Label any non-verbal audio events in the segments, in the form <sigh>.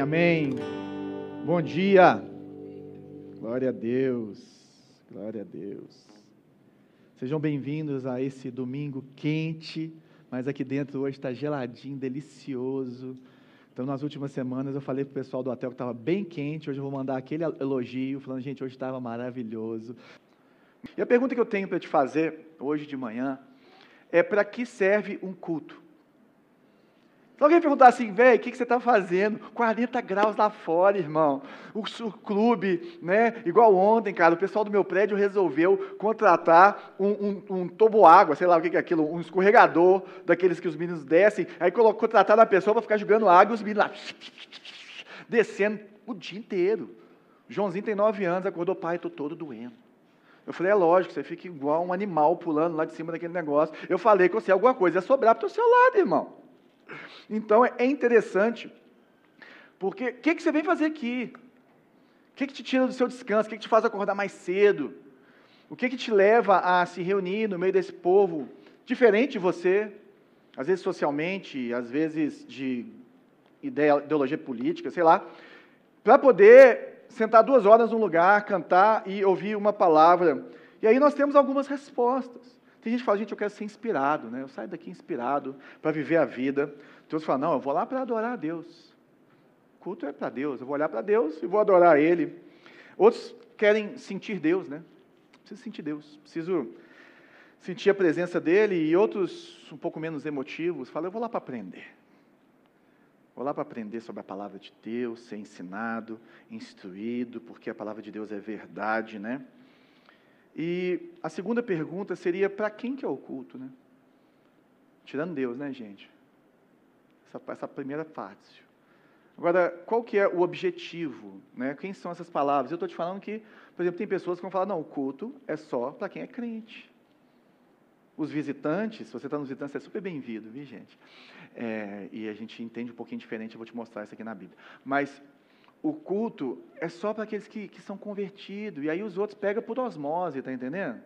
Amém. Bom dia. Glória a Deus. Glória a Deus. Sejam bem-vindos a esse domingo quente, mas aqui dentro hoje está geladinho, delicioso. Então, nas últimas semanas eu falei para o pessoal do hotel que estava bem quente. Hoje eu vou mandar aquele elogio, falando, gente, hoje estava maravilhoso. E a pergunta que eu tenho para te fazer hoje de manhã é: para que serve um culto? Se alguém perguntar assim, velho, o que, que você está fazendo? 40 graus lá fora, irmão. O, o, clube, né? Igual ontem, cara, o pessoal do meu prédio resolveu contratar um, um, um toboágua, sei lá o que, que é aquilo, um escorregador daqueles que os meninos descem. Aí colocou, contrataram a pessoa para ficar jogando água e os meninos lá <laughs> descendo o dia inteiro. Joãozinho tem 9 anos, acordou, pai, estou todo doendo. Eu falei, é lógico, você fica igual um animal pulando lá de cima daquele negócio. Eu falei que você alguma coisa ia sobrar para o seu lado, irmão. Então é interessante, porque o que, que você vem fazer aqui? O que, que te tira do seu descanso? O que, que te faz acordar mais cedo? O que, que te leva a se reunir no meio desse povo diferente de você? Às vezes socialmente, às vezes de ideologia política, sei lá, para poder sentar duas horas num lugar, cantar e ouvir uma palavra. E aí nós temos algumas respostas. Tem gente que fala, gente, eu quero ser inspirado, né? Eu saio daqui inspirado para viver a vida. Tem outros falam, não, eu vou lá para adorar a Deus. O culto é para Deus, eu vou olhar para Deus e vou adorar Ele. Outros querem sentir Deus, né? Preciso sentir Deus, preciso sentir a presença dEle. E outros, um pouco menos emotivos, falam, eu vou lá para aprender. Vou lá para aprender sobre a palavra de Deus, ser ensinado, instruído, porque a palavra de Deus é verdade, né? E a segunda pergunta seria: para quem que é o culto, né? Tirando Deus, né, gente? Essa, essa primeira parte. Agora, qual que é o objetivo? Né? Quem são essas palavras? Eu estou te falando que, por exemplo, tem pessoas que vão falar, não, o culto é só para quem é crente. Os visitantes, se você está nos visitantes, é super bem-vindo, viu, gente? É, e a gente entende um pouquinho diferente, eu vou te mostrar isso aqui na Bíblia. Mas o culto é só para aqueles que, que são convertidos, e aí os outros pegam por osmose, está entendendo?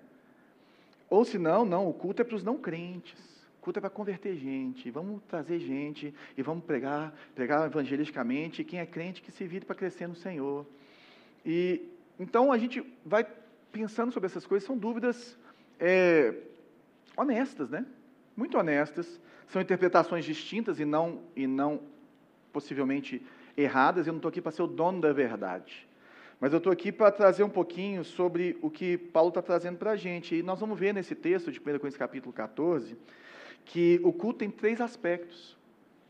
Ou se não, não, o culto é para os não crentes. O culto é para converter gente, vamos trazer gente e vamos pregar, pregar evangelisticamente, quem é crente que se vire para crescer no Senhor. E então a gente vai pensando sobre essas coisas, são dúvidas é, honestas, né? Muito honestas, são interpretações distintas e não, e não possivelmente erradas, eu não estou aqui para ser o dono da verdade. Mas eu estou aqui para trazer um pouquinho sobre o que Paulo está trazendo para a gente. E nós vamos ver nesse texto de 1 Coríntios capítulo 14, que o culto tem três aspectos.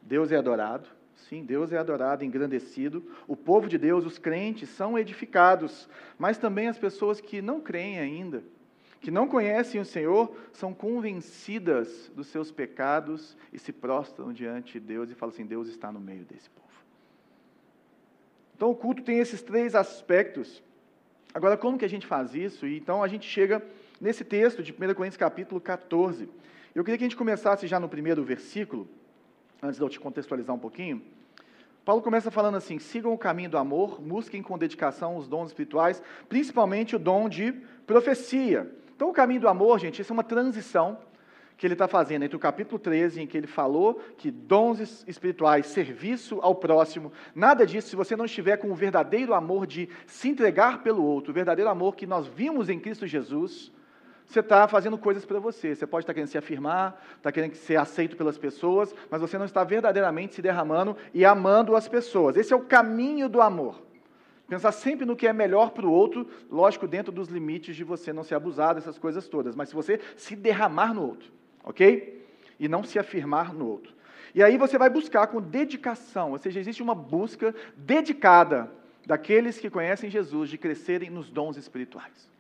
Deus é adorado, sim, Deus é adorado, engrandecido. O povo de Deus, os crentes, são edificados, mas também as pessoas que não creem ainda, que não conhecem o Senhor, são convencidas dos seus pecados e se prostram diante de Deus e falam assim: Deus está no meio desse povo. Então o culto tem esses três aspectos. Agora, como que a gente faz isso? Então a gente chega nesse texto de 1 Coríntios capítulo 14. Eu queria que a gente começasse já no primeiro versículo, antes de eu te contextualizar um pouquinho. Paulo começa falando assim: sigam o caminho do amor, busquem com dedicação os dons espirituais, principalmente o dom de profecia. Então, o caminho do amor, gente, isso é uma transição que ele está fazendo entre o capítulo 13, em que ele falou que dons espirituais, serviço ao próximo, nada disso, se você não estiver com o verdadeiro amor de se entregar pelo outro, o verdadeiro amor que nós vimos em Cristo Jesus, você está fazendo coisas para você. Você pode estar tá querendo se afirmar, está querendo ser aceito pelas pessoas, mas você não está verdadeiramente se derramando e amando as pessoas. Esse é o caminho do amor. Pensar sempre no que é melhor para o outro, lógico, dentro dos limites de você não ser abusado, essas coisas todas, mas se você se derramar no outro ok? E não se afirmar no outro. E aí você vai buscar com dedicação, ou seja, existe uma busca dedicada daqueles que conhecem Jesus de crescerem nos dons espirituais.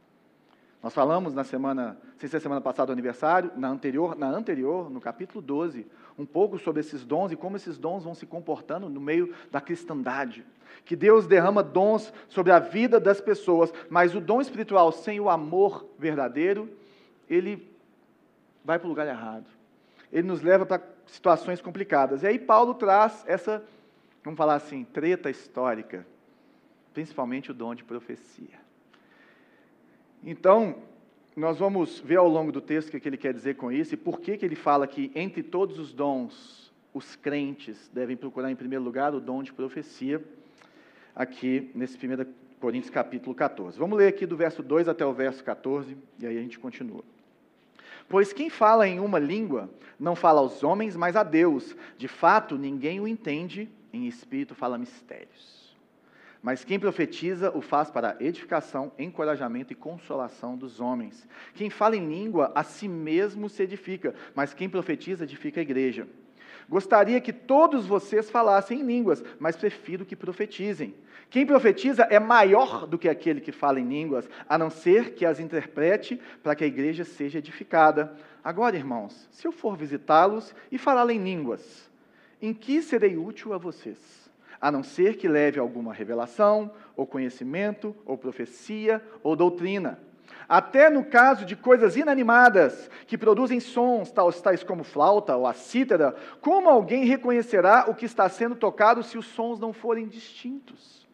Nós falamos na semana, sem ser semana passada do aniversário, na anterior, na anterior, no capítulo 12, um pouco sobre esses dons e como esses dons vão se comportando no meio da cristandade. Que Deus derrama dons sobre a vida das pessoas, mas o dom espiritual sem o amor verdadeiro, ele vai para o lugar errado. Ele nos leva para situações complicadas. E aí Paulo traz essa, vamos falar assim, treta histórica, principalmente o dom de profecia. Então, nós vamos ver ao longo do texto o que ele quer dizer com isso e por que, que ele fala que entre todos os dons os crentes devem procurar em primeiro lugar o dom de profecia, aqui nesse 1 Coríntios capítulo 14. Vamos ler aqui do verso 2 até o verso 14, e aí a gente continua. Pois quem fala em uma língua não fala aos homens, mas a Deus. De fato, ninguém o entende, em espírito fala mistérios. Mas quem profetiza o faz para edificação, encorajamento e consolação dos homens. Quem fala em língua, a si mesmo se edifica, mas quem profetiza edifica a igreja. Gostaria que todos vocês falassem em línguas, mas prefiro que profetizem. Quem profetiza é maior do que aquele que fala em línguas, a não ser que as interprete para que a igreja seja edificada. Agora, irmãos, se eu for visitá-los e falar em línguas, em que serei útil a vocês? a não ser que leve alguma revelação, ou conhecimento, ou profecia, ou doutrina. Até no caso de coisas inanimadas, que produzem sons, tais como flauta ou a cítara, como alguém reconhecerá o que está sendo tocado se os sons não forem distintos?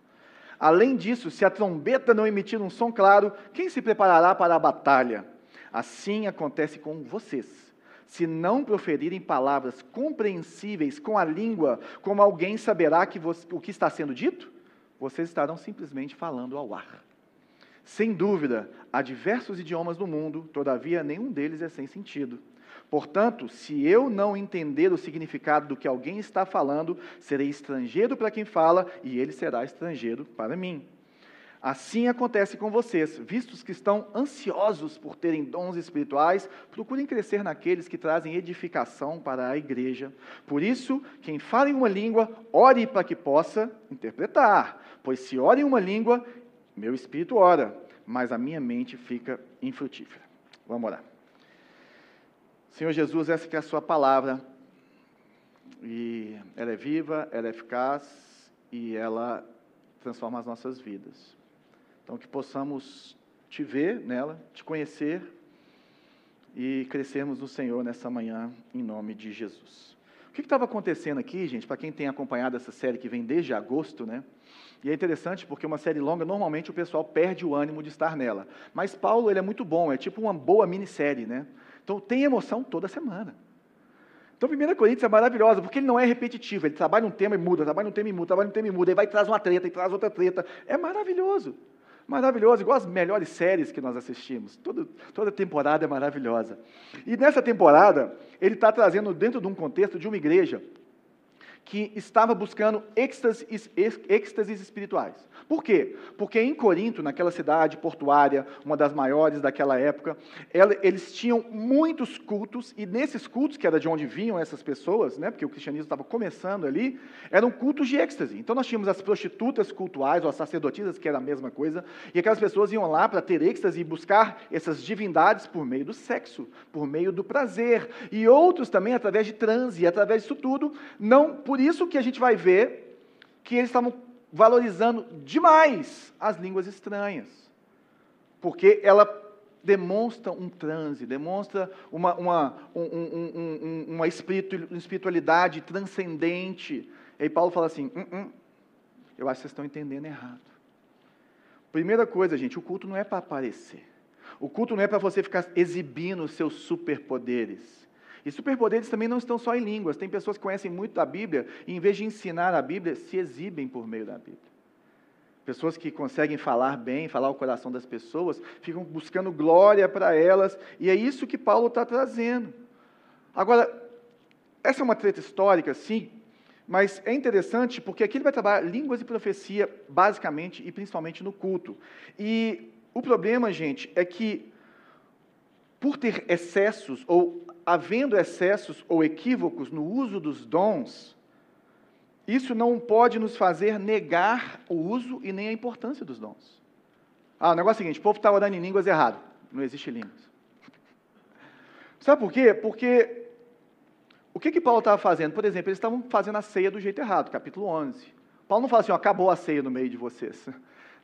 Além disso, se a trombeta não emitir um som claro, quem se preparará para a batalha? Assim acontece com vocês se não proferirem palavras compreensíveis com a língua, como alguém saberá que você, o que está sendo dito? Vocês estarão simplesmente falando ao ar. Sem dúvida, há diversos idiomas no mundo, todavia nenhum deles é sem sentido. Portanto, se eu não entender o significado do que alguém está falando, serei estrangeiro para quem fala e ele será estrangeiro para mim. Assim acontece com vocês, vistos que estão ansiosos por terem dons espirituais, procurem crescer naqueles que trazem edificação para a igreja. Por isso, quem fala em uma língua, ore para que possa interpretar, pois se ora em uma língua, meu espírito ora, mas a minha mente fica infrutífera. Vamos orar. Senhor Jesus, essa que é a sua palavra, e ela é viva, ela é eficaz e ela transforma as nossas vidas. Então, que possamos te ver nela, te conhecer e crescermos no Senhor nessa manhã, em nome de Jesus. Que estava acontecendo aqui, gente, para quem tem acompanhado essa série que vem desde agosto, né? E é interessante porque uma série longa, normalmente o pessoal perde o ânimo de estar nela. Mas Paulo, ele é muito bom, é tipo uma boa minissérie, né? Então tem emoção toda semana. Então, 1 Coríntios é maravilhosa, porque ele não é repetitivo, ele trabalha um tema e muda, trabalha um tema e muda, trabalha um tema e muda, aí vai e traz uma treta, e traz outra treta. É maravilhoso maravilhoso, igual as melhores séries que nós assistimos. Toda, toda temporada é maravilhosa. E nessa temporada, ele está trazendo dentro de um contexto de uma igreja que estava buscando êxtases, êxtases espirituais. Por quê? Porque em Corinto, naquela cidade portuária, uma das maiores daquela época, eles tinham muitos cultos, e nesses cultos, que era de onde vinham essas pessoas, né, porque o cristianismo estava começando ali, eram cultos de êxtase. Então nós tínhamos as prostitutas cultuais, ou as sacerdotisas, que era a mesma coisa, e aquelas pessoas iam lá para ter êxtase e buscar essas divindades por meio do sexo, por meio do prazer, e outros também através de transe, e através disso tudo, não por por isso que a gente vai ver que eles estavam valorizando demais as línguas estranhas. Porque ela demonstra um transe, demonstra uma, uma, um, um, um, uma espiritualidade transcendente. E aí Paulo fala assim: hum, hum, eu acho que vocês estão entendendo errado. Primeira coisa, gente, o culto não é para aparecer. O culto não é para você ficar exibindo os seus superpoderes. E superpoderes também não estão só em línguas. Tem pessoas que conhecem muito da Bíblia e, em vez de ensinar a Bíblia, se exibem por meio da Bíblia. Pessoas que conseguem falar bem, falar o coração das pessoas, ficam buscando glória para elas, e é isso que Paulo está trazendo. Agora, essa é uma treta histórica, sim, mas é interessante porque aqui ele vai trabalhar línguas e profecia, basicamente e principalmente no culto. E o problema, gente, é que por ter excessos ou havendo excessos ou equívocos no uso dos dons, isso não pode nos fazer negar o uso e nem a importância dos dons. Ah, o negócio é o seguinte: o povo está orando em línguas errado. Não existe línguas. Sabe por quê? Porque o que, que Paulo estava fazendo? Por exemplo, eles estavam fazendo a ceia do jeito errado, capítulo 11. Paulo não fala assim, ó, acabou a ceia no meio de vocês.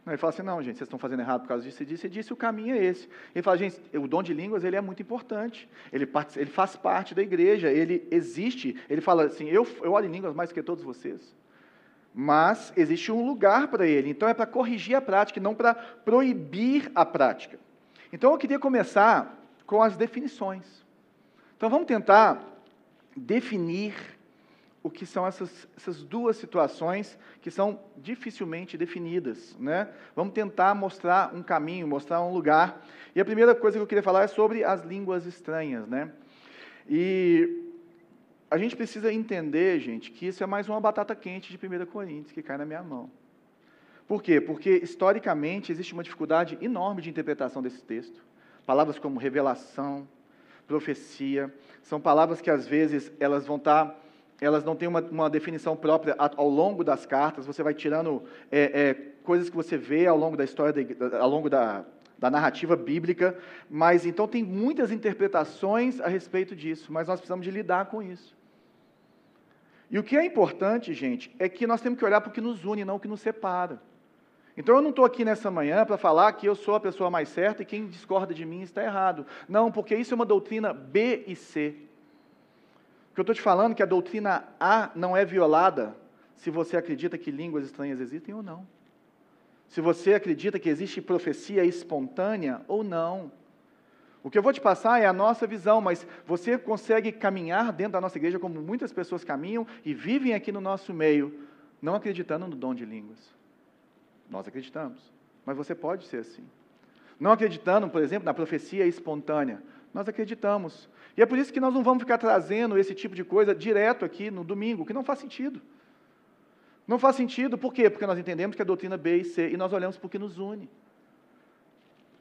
Ele fala assim, não, gente, vocês estão fazendo errado por causa disso e disso, e disse, o caminho é esse. Ele fala, gente, o dom de línguas ele é muito importante, ele, ele faz parte da igreja, ele existe. Ele fala assim, eu, eu em línguas mais que todos vocês. Mas existe um lugar para ele, então é para corrigir a prática, não para proibir a prática. Então eu queria começar com as definições. Então vamos tentar definir o que são essas, essas duas situações que são dificilmente definidas. Né? Vamos tentar mostrar um caminho, mostrar um lugar. E a primeira coisa que eu queria falar é sobre as línguas estranhas. Né? E a gente precisa entender, gente, que isso é mais uma batata quente de 1 Coríntios que cai na minha mão. Por quê? Porque, historicamente, existe uma dificuldade enorme de interpretação desse texto. Palavras como revelação, profecia, são palavras que, às vezes, elas vão estar tá elas não têm uma, uma, definição própria ao longo das cartas, você vai tirando é, é, coisas que você vê ao longo da história, ao longo da, da narrativa bíblica, mas então tem muitas interpretações a respeito disso, mas nós precisamos de lidar com isso. E o que é importante, gente, é que nós temos que olhar para o que nos une, não o que nos separa. Então eu não estou aqui nessa manhã para falar que eu sou a pessoa mais certa e quem discorda de mim está errado. Não, porque isso é uma doutrina B e C. Porque eu estou te falando é que a doutrina A não é violada se você acredita que línguas estranhas existem ou não. Se você acredita que existe profecia espontânea ou não. O que eu vou te passar é a nossa visão, mas você consegue caminhar dentro da nossa igreja como muitas pessoas caminham e vivem aqui no nosso meio, não acreditando no dom de línguas. Nós acreditamos, mas você pode ser assim. Não acreditando, por exemplo, na profecia espontânea. Nós acreditamos, e é por isso que nós não vamos ficar trazendo esse tipo de coisa direto aqui no domingo, que não faz sentido. Não faz sentido, por quê? Porque nós entendemos que a doutrina B e C, e nós olhamos para o que nos une.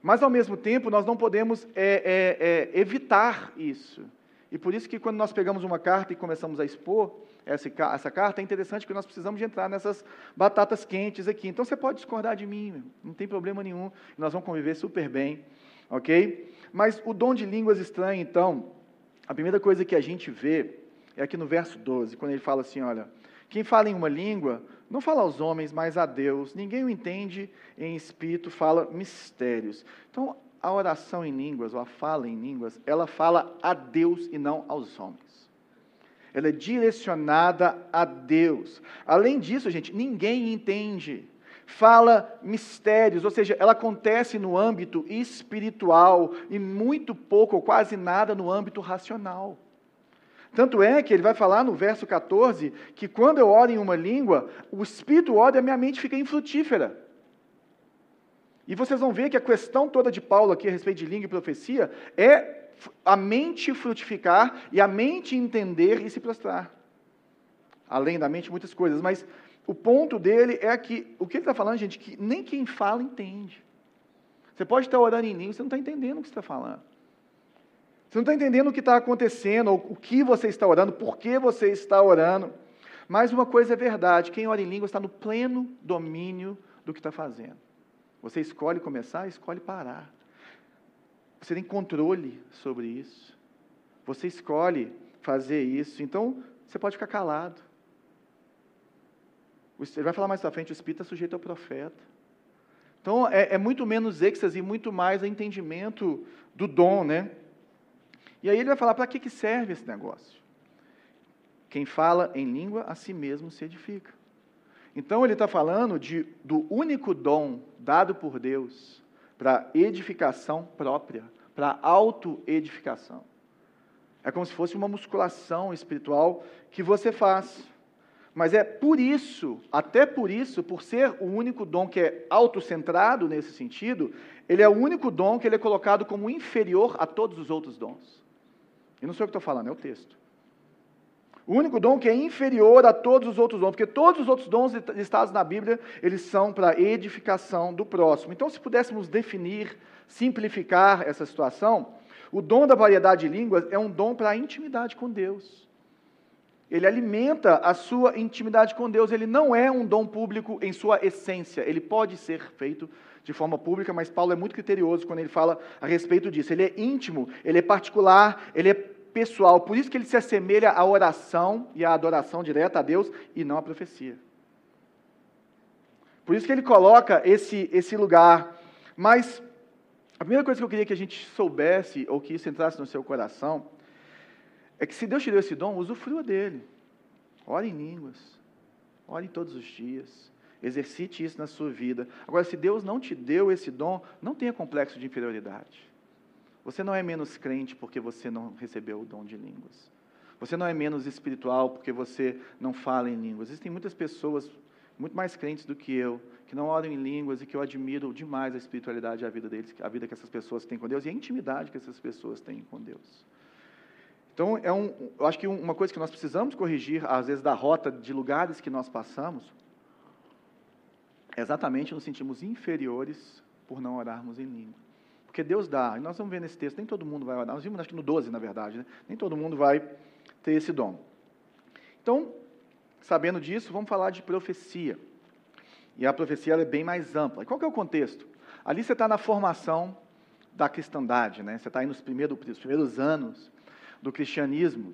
Mas, ao mesmo tempo, nós não podemos é, é, é, evitar isso. E por isso que, quando nós pegamos uma carta e começamos a expor essa, essa carta, é interessante que nós precisamos de entrar nessas batatas quentes aqui. Então, você pode discordar de mim, não tem problema nenhum. Nós vamos conviver super bem, ok? Mas o dom de línguas estranhas, então, a primeira coisa que a gente vê é aqui no verso 12, quando ele fala assim: olha, quem fala em uma língua não fala aos homens, mas a Deus. Ninguém o entende em espírito, fala mistérios. Então, a oração em línguas, ou a fala em línguas, ela fala a Deus e não aos homens. Ela é direcionada a Deus. Além disso, gente, ninguém entende fala mistérios, ou seja, ela acontece no âmbito espiritual e muito pouco ou quase nada no âmbito racional. Tanto é que ele vai falar no verso 14 que quando eu oro em uma língua, o espírito ora e a minha mente fica infrutífera. E vocês vão ver que a questão toda de Paulo aqui a respeito de língua e profecia é a mente frutificar e a mente entender e se prostrar. Além da mente, muitas coisas, mas o ponto dele é que, o que ele está falando, gente, que nem quem fala entende. Você pode estar orando em língua, você não está entendendo o que você está falando. Você não está entendendo o que está acontecendo, ou o que você está orando, por que você está orando. Mas uma coisa é verdade: quem ora em língua está no pleno domínio do que está fazendo. Você escolhe começar, escolhe parar. Você tem controle sobre isso. Você escolhe fazer isso. Então, você pode ficar calado. Ele vai falar mais para frente, o Espírito é sujeito ao profeta. Então, é, é muito menos êxtase e muito mais entendimento do dom, né? E aí ele vai falar, para que, que serve esse negócio? Quem fala em língua, a si mesmo se edifica. Então, ele está falando de, do único dom dado por Deus para edificação própria, para autoedificação. É como se fosse uma musculação espiritual que você faz. Mas é por isso, até por isso, por ser o único dom que é autocentrado nesse sentido, ele é o único dom que ele é colocado como inferior a todos os outros dons. E não sou eu que estou falando, é o texto. O único dom que é inferior a todos os outros dons, porque todos os outros dons listados na Bíblia, eles são para edificação do próximo. Então, se pudéssemos definir, simplificar essa situação, o dom da variedade de línguas é um dom para a intimidade com Deus ele alimenta a sua intimidade com Deus. Ele não é um dom público em sua essência. Ele pode ser feito de forma pública, mas Paulo é muito criterioso quando ele fala a respeito disso. Ele é íntimo, ele é particular, ele é pessoal. Por isso que ele se assemelha à oração e à adoração direta a Deus e não à profecia. Por isso que ele coloca esse, esse lugar. Mas a primeira coisa que eu queria que a gente soubesse, ou que isso entrasse no seu coração, é que se Deus te deu esse dom, usufrua dele. Ore em línguas. Ore todos os dias. Exercite isso na sua vida. Agora, se Deus não te deu esse dom, não tenha complexo de inferioridade. Você não é menos crente porque você não recebeu o dom de línguas. Você não é menos espiritual porque você não fala em línguas. Existem muitas pessoas, muito mais crentes do que eu, que não oram em línguas e que eu admiro demais a espiritualidade e a vida deles, a vida que essas pessoas têm com Deus e a intimidade que essas pessoas têm com Deus. Então, é um, eu acho que uma coisa que nós precisamos corrigir, às vezes, da rota de lugares que nós passamos, é exatamente nos sentimos inferiores por não orarmos em língua. Porque Deus dá, e nós vamos ver nesse texto, nem todo mundo vai orar. Nós vimos, acho que no 12, na verdade, né? nem todo mundo vai ter esse dom. Então, sabendo disso, vamos falar de profecia. E a profecia é bem mais ampla. E qual é o contexto? Ali você está na formação da cristandade, né? você está aí nos primeiros, nos primeiros anos do cristianismo.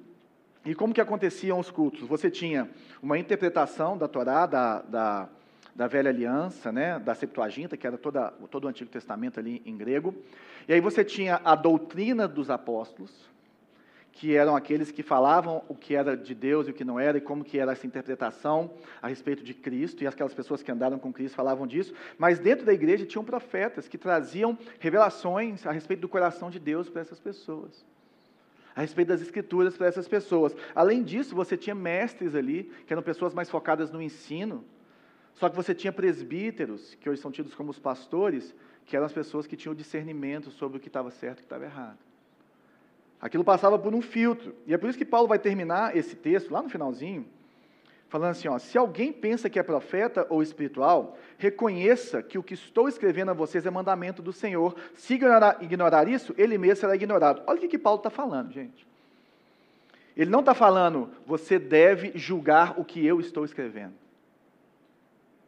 E como que aconteciam os cultos? Você tinha uma interpretação da Torá, da, da, da velha aliança, né? da Septuaginta, que era toda, todo o Antigo Testamento ali em grego. E aí você tinha a doutrina dos apóstolos, que eram aqueles que falavam o que era de Deus e o que não era, e como que era essa interpretação a respeito de Cristo, e aquelas pessoas que andaram com Cristo falavam disso, mas dentro da igreja tinham profetas que traziam revelações a respeito do coração de Deus para essas pessoas, a respeito das escrituras para essas pessoas. Além disso, você tinha mestres ali, que eram pessoas mais focadas no ensino, só que você tinha presbíteros, que hoje são tidos como os pastores, que eram as pessoas que tinham discernimento sobre o que estava certo e o que estava errado. Aquilo passava por um filtro. E é por isso que Paulo vai terminar esse texto, lá no finalzinho, falando assim: ó, se alguém pensa que é profeta ou espiritual, reconheça que o que estou escrevendo a vocês é mandamento do Senhor. Se ignorar, ignorar isso, ele mesmo será ignorado. Olha o que, que Paulo está falando, gente. Ele não está falando, você deve julgar o que eu estou escrevendo.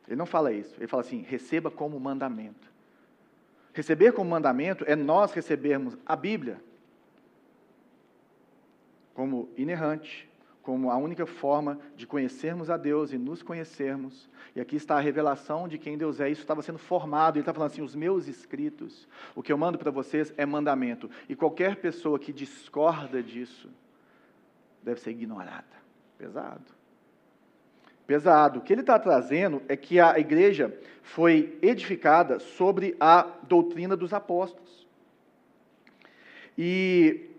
Ele não fala isso. Ele fala assim: receba como mandamento. Receber como mandamento é nós recebermos a Bíblia como inerrante, como a única forma de conhecermos a Deus e nos conhecermos. E aqui está a revelação de quem Deus é. Isso estava sendo formado. Ele está falando assim: os meus escritos, o que eu mando para vocês é mandamento. E qualquer pessoa que discorda disso deve ser ignorada. Pesado. Pesado. O que ele está trazendo é que a igreja foi edificada sobre a doutrina dos apóstolos. E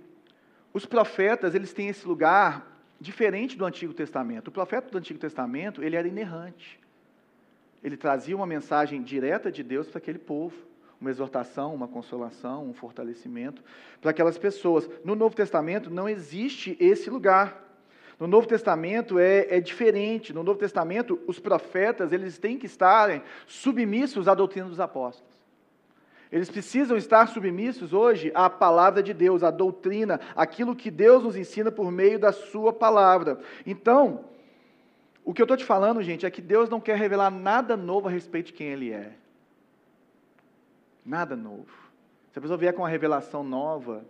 os profetas, eles têm esse lugar diferente do Antigo Testamento. O profeta do Antigo Testamento, ele era inerrante. Ele trazia uma mensagem direta de Deus para aquele povo, uma exortação, uma consolação, um fortalecimento para aquelas pessoas. No Novo Testamento não existe esse lugar. No Novo Testamento é, é, diferente. No Novo Testamento, os profetas eles têm que estarem submissos à doutrina dos apóstolos. Eles precisam estar submissos hoje à palavra de Deus, à doutrina, aquilo que Deus nos ensina por meio da Sua palavra. Então, o que eu estou te falando, gente, é que Deus não quer revelar nada novo a respeito de quem Ele é. Nada novo. Se a pessoa vier com uma revelação nova,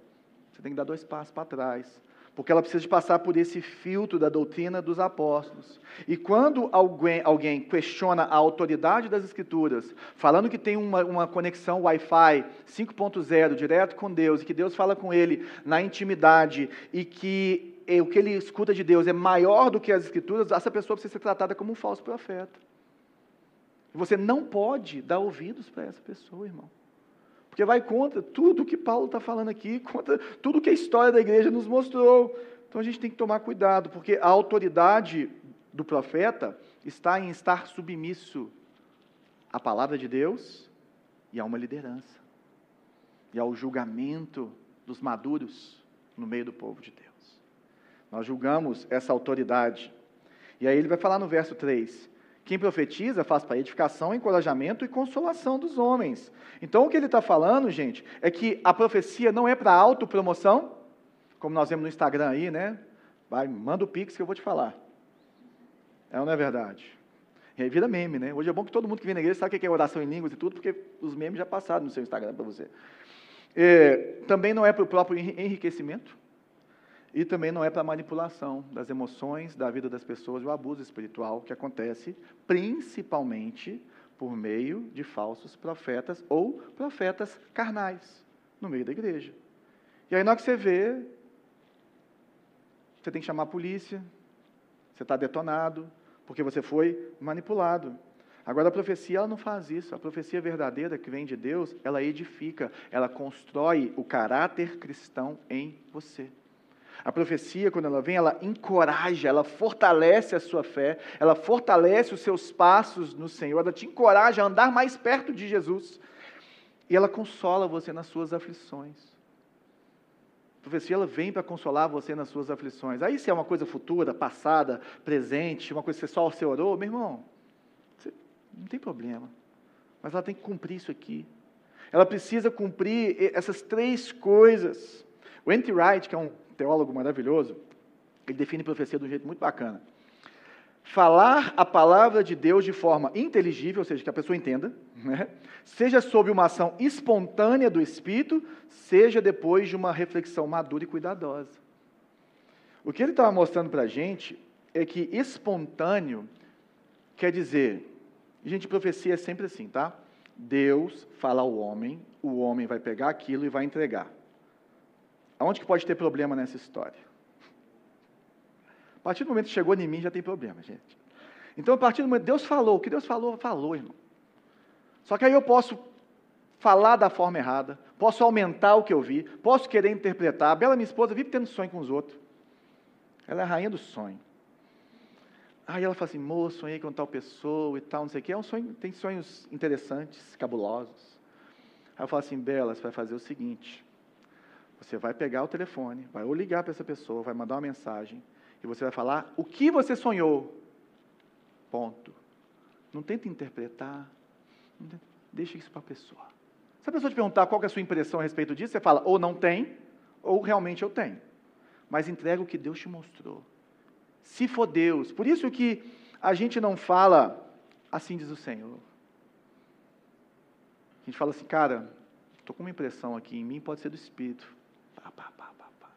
você tem que dar dois passos para trás porque ela precisa de passar por esse filtro da doutrina dos apóstolos. E quando alguém, alguém questiona a autoridade das Escrituras, falando que tem uma, uma conexão Wi-Fi 5.0 direto com Deus, e que Deus fala com ele na intimidade, e que o que ele escuta de Deus é maior do que as Escrituras, essa pessoa precisa ser tratada como um falso profeta. Você não pode dar ouvidos para essa pessoa, irmão. Porque vai contra tudo que Paulo está falando aqui, contra tudo que a história da igreja nos mostrou. Então a gente tem que tomar cuidado, porque a autoridade do profeta está em estar submisso à palavra de Deus e a uma liderança, e ao julgamento dos maduros no meio do povo de Deus. Nós julgamos essa autoridade. E aí ele vai falar no verso 3: quem profetiza faz para edificação, encorajamento e consolação dos homens. Então, o que ele está falando, gente, é que a profecia não é para autopromoção, como nós vemos no Instagram aí, né? Vai, manda o pix que eu vou te falar. É ou não é verdade? E aí vira meme, né? Hoje é bom que todo mundo que vem na igreja sabe o que é oração em línguas e tudo, porque os memes já passaram no seu Instagram para você. É, também não é para o próprio enriquecimento, e também não é para manipulação das emoções, da vida das pessoas, o abuso espiritual que acontece principalmente por meio de falsos profetas ou profetas carnais no meio da igreja. E aí, na hora que você vê, você tem que chamar a polícia, você está detonado, porque você foi manipulado. Agora, a profecia ela não faz isso. A profecia verdadeira que vem de Deus, ela edifica, ela constrói o caráter cristão em você. A profecia, quando ela vem, ela encoraja, ela fortalece a sua fé, ela fortalece os seus passos no Senhor, ela te encoraja a andar mais perto de Jesus. E ela consola você nas suas aflições. A profecia ela vem para consolar você nas suas aflições. Aí se é uma coisa futura, passada, presente, uma coisa que você só você orou, meu irmão, não tem problema. Mas ela tem que cumprir isso aqui. Ela precisa cumprir essas três coisas. O Andy Wright, que é um teólogo maravilhoso, ele define profecia de um jeito muito bacana. Falar a palavra de Deus de forma inteligível, ou seja, que a pessoa entenda, né? seja sob uma ação espontânea do Espírito, seja depois de uma reflexão madura e cuidadosa. O que ele estava mostrando para a gente é que espontâneo quer dizer, gente, profecia é sempre assim, tá? Deus fala ao homem, o homem vai pegar aquilo e vai entregar. Aonde que pode ter problema nessa história? A partir do momento que chegou em mim, já tem problema, gente. Então, a partir do momento Deus falou, o que Deus falou, falou, irmão. Só que aí eu posso falar da forma errada, posso aumentar o que eu vi, posso querer interpretar. A Bela, minha esposa, vive tendo sonho com os outros. Ela é a rainha do sonho. Aí ela fala assim, moço, sonhei com tal pessoa e tal, não sei o quê. É um sonho, tem sonhos interessantes, cabulosos. Aí eu falo assim, Bela, você vai fazer o seguinte, você vai pegar o telefone, vai ou ligar para essa pessoa, vai mandar uma mensagem, e você vai falar o que você sonhou. Ponto. Não tenta interpretar. Deixa isso para a pessoa. Se a pessoa te perguntar qual é a sua impressão a respeito disso, você fala, ou não tem, ou realmente eu tenho. Mas entrega o que Deus te mostrou. Se for Deus. Por isso que a gente não fala, assim diz o Senhor. A gente fala assim, cara, estou com uma impressão aqui em mim, pode ser do Espírito. Pá, pá, pá, pá, pá.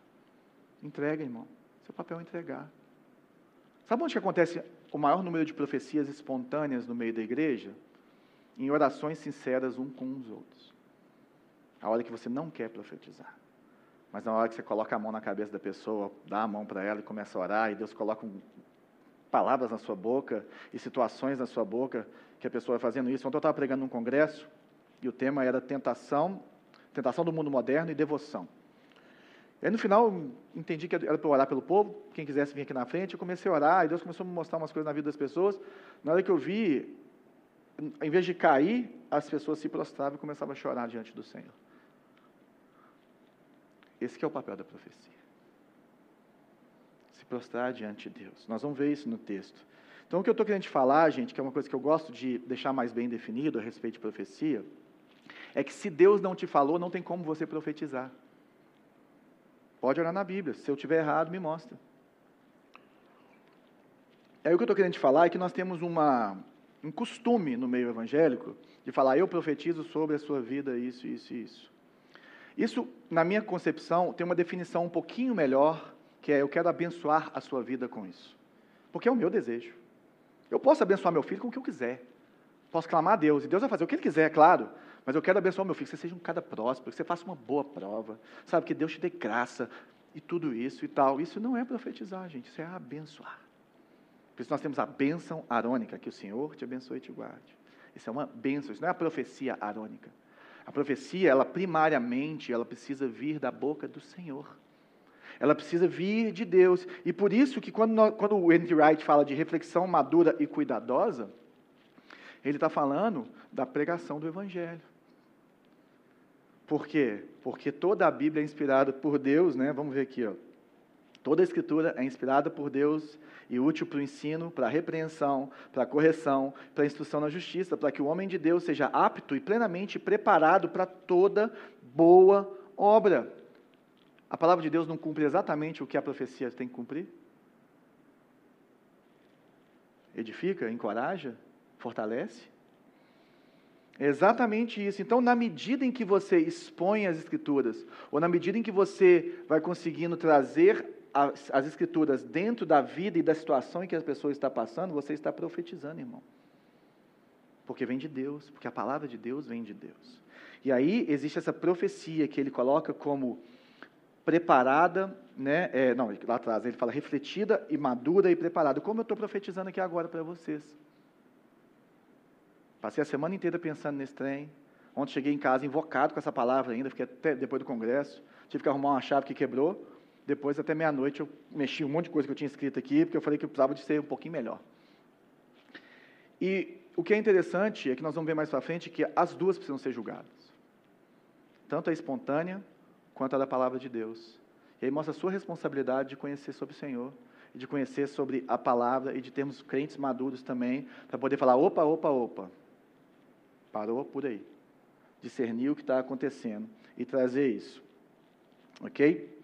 Entrega, irmão. Seu papel é entregar. Sabe onde que acontece o maior número de profecias espontâneas no meio da igreja? Em orações sinceras um com os outros. A hora que você não quer profetizar. Mas na hora que você coloca a mão na cabeça da pessoa, dá a mão para ela e começa a orar, e Deus coloca um, palavras na sua boca e situações na sua boca que a pessoa fazendo isso. Ontem eu estava pregando num congresso e o tema era tentação, tentação do mundo moderno e devoção. Aí no final entendi que era para orar pelo povo, quem quisesse vir aqui na frente, eu comecei a orar, e Deus começou a me mostrar umas coisas na vida das pessoas. Na hora que eu vi, em vez de cair, as pessoas se prostravam e começavam a chorar diante do Senhor. Esse é o papel da profecia. Se prostrar diante de Deus. Nós vamos ver isso no texto. Então, o que eu estou querendo te falar, gente, que é uma coisa que eu gosto de deixar mais bem definido a respeito de profecia, é que se Deus não te falou, não tem como você profetizar. Pode olhar na Bíblia. Se eu tiver errado, me mostra. Aí o que eu estou querendo te falar é que nós temos uma, um costume no meio evangélico de falar, eu profetizo sobre a sua vida isso, isso e isso. Isso, na minha concepção, tem uma definição um pouquinho melhor, que é eu quero abençoar a sua vida com isso. Porque é o meu desejo. Eu posso abençoar meu filho com o que eu quiser. Posso clamar a Deus, e Deus vai fazer o que Ele quiser, claro. Mas eu quero abençoar meu filho, que você seja um cara próspero, que você faça uma boa prova, sabe, que Deus te dê graça e tudo isso e tal. Isso não é profetizar, gente, isso é abençoar. Por isso nós temos a bênção arônica, que o Senhor te abençoe e te guarde. Isso é uma bênção, isso não é a profecia arônica. A profecia, ela primariamente, ela precisa vir da boca do Senhor. Ela precisa vir de Deus. E por isso que quando, quando o Andy Wright fala de reflexão madura e cuidadosa, ele está falando da pregação do Evangelho. Por quê? Porque toda a Bíblia é inspirada por Deus, né? Vamos ver aqui, ó. Toda a Escritura é inspirada por Deus e útil para o ensino, para a repreensão, para a correção, para a instrução na justiça, para que o homem de Deus seja apto e plenamente preparado para toda boa obra. A palavra de Deus não cumpre exatamente o que a profecia tem que cumprir? Edifica, encoraja, fortalece? Exatamente isso. Então, na medida em que você expõe as Escrituras, ou na medida em que você vai conseguindo trazer as, as, Escrituras dentro da vida e da situação em que a pessoa está passando, você está profetizando, irmão. Porque vem de Deus, porque a palavra de Deus vem de Deus. E aí existe essa profecia que ele coloca como preparada, né? É, não, lá atrás ele fala refletida e madura e preparada. Como eu estou profetizando aqui agora para vocês. Passei a semana inteira pensando nesse trem. Ontem cheguei em casa invocado com essa palavra ainda, fiquei até depois do congresso. Tive que arrumar uma chave que quebrou. Depois, até meia-noite, eu mexi um monte de coisa que eu tinha escrito aqui, porque eu falei que eu precisava de ser um pouquinho melhor. E o que é interessante é que nós vamos ver mais para frente que as duas precisam ser julgadas. Tanto a espontânea quanto a da palavra de Deus. E aí mostra a sua responsabilidade de conhecer sobre o Senhor, de conhecer sobre a palavra e de termos crentes maduros também, para poder falar: opa, opa, opa. Parou por aí. Discernir o que está acontecendo e trazer isso. Ok?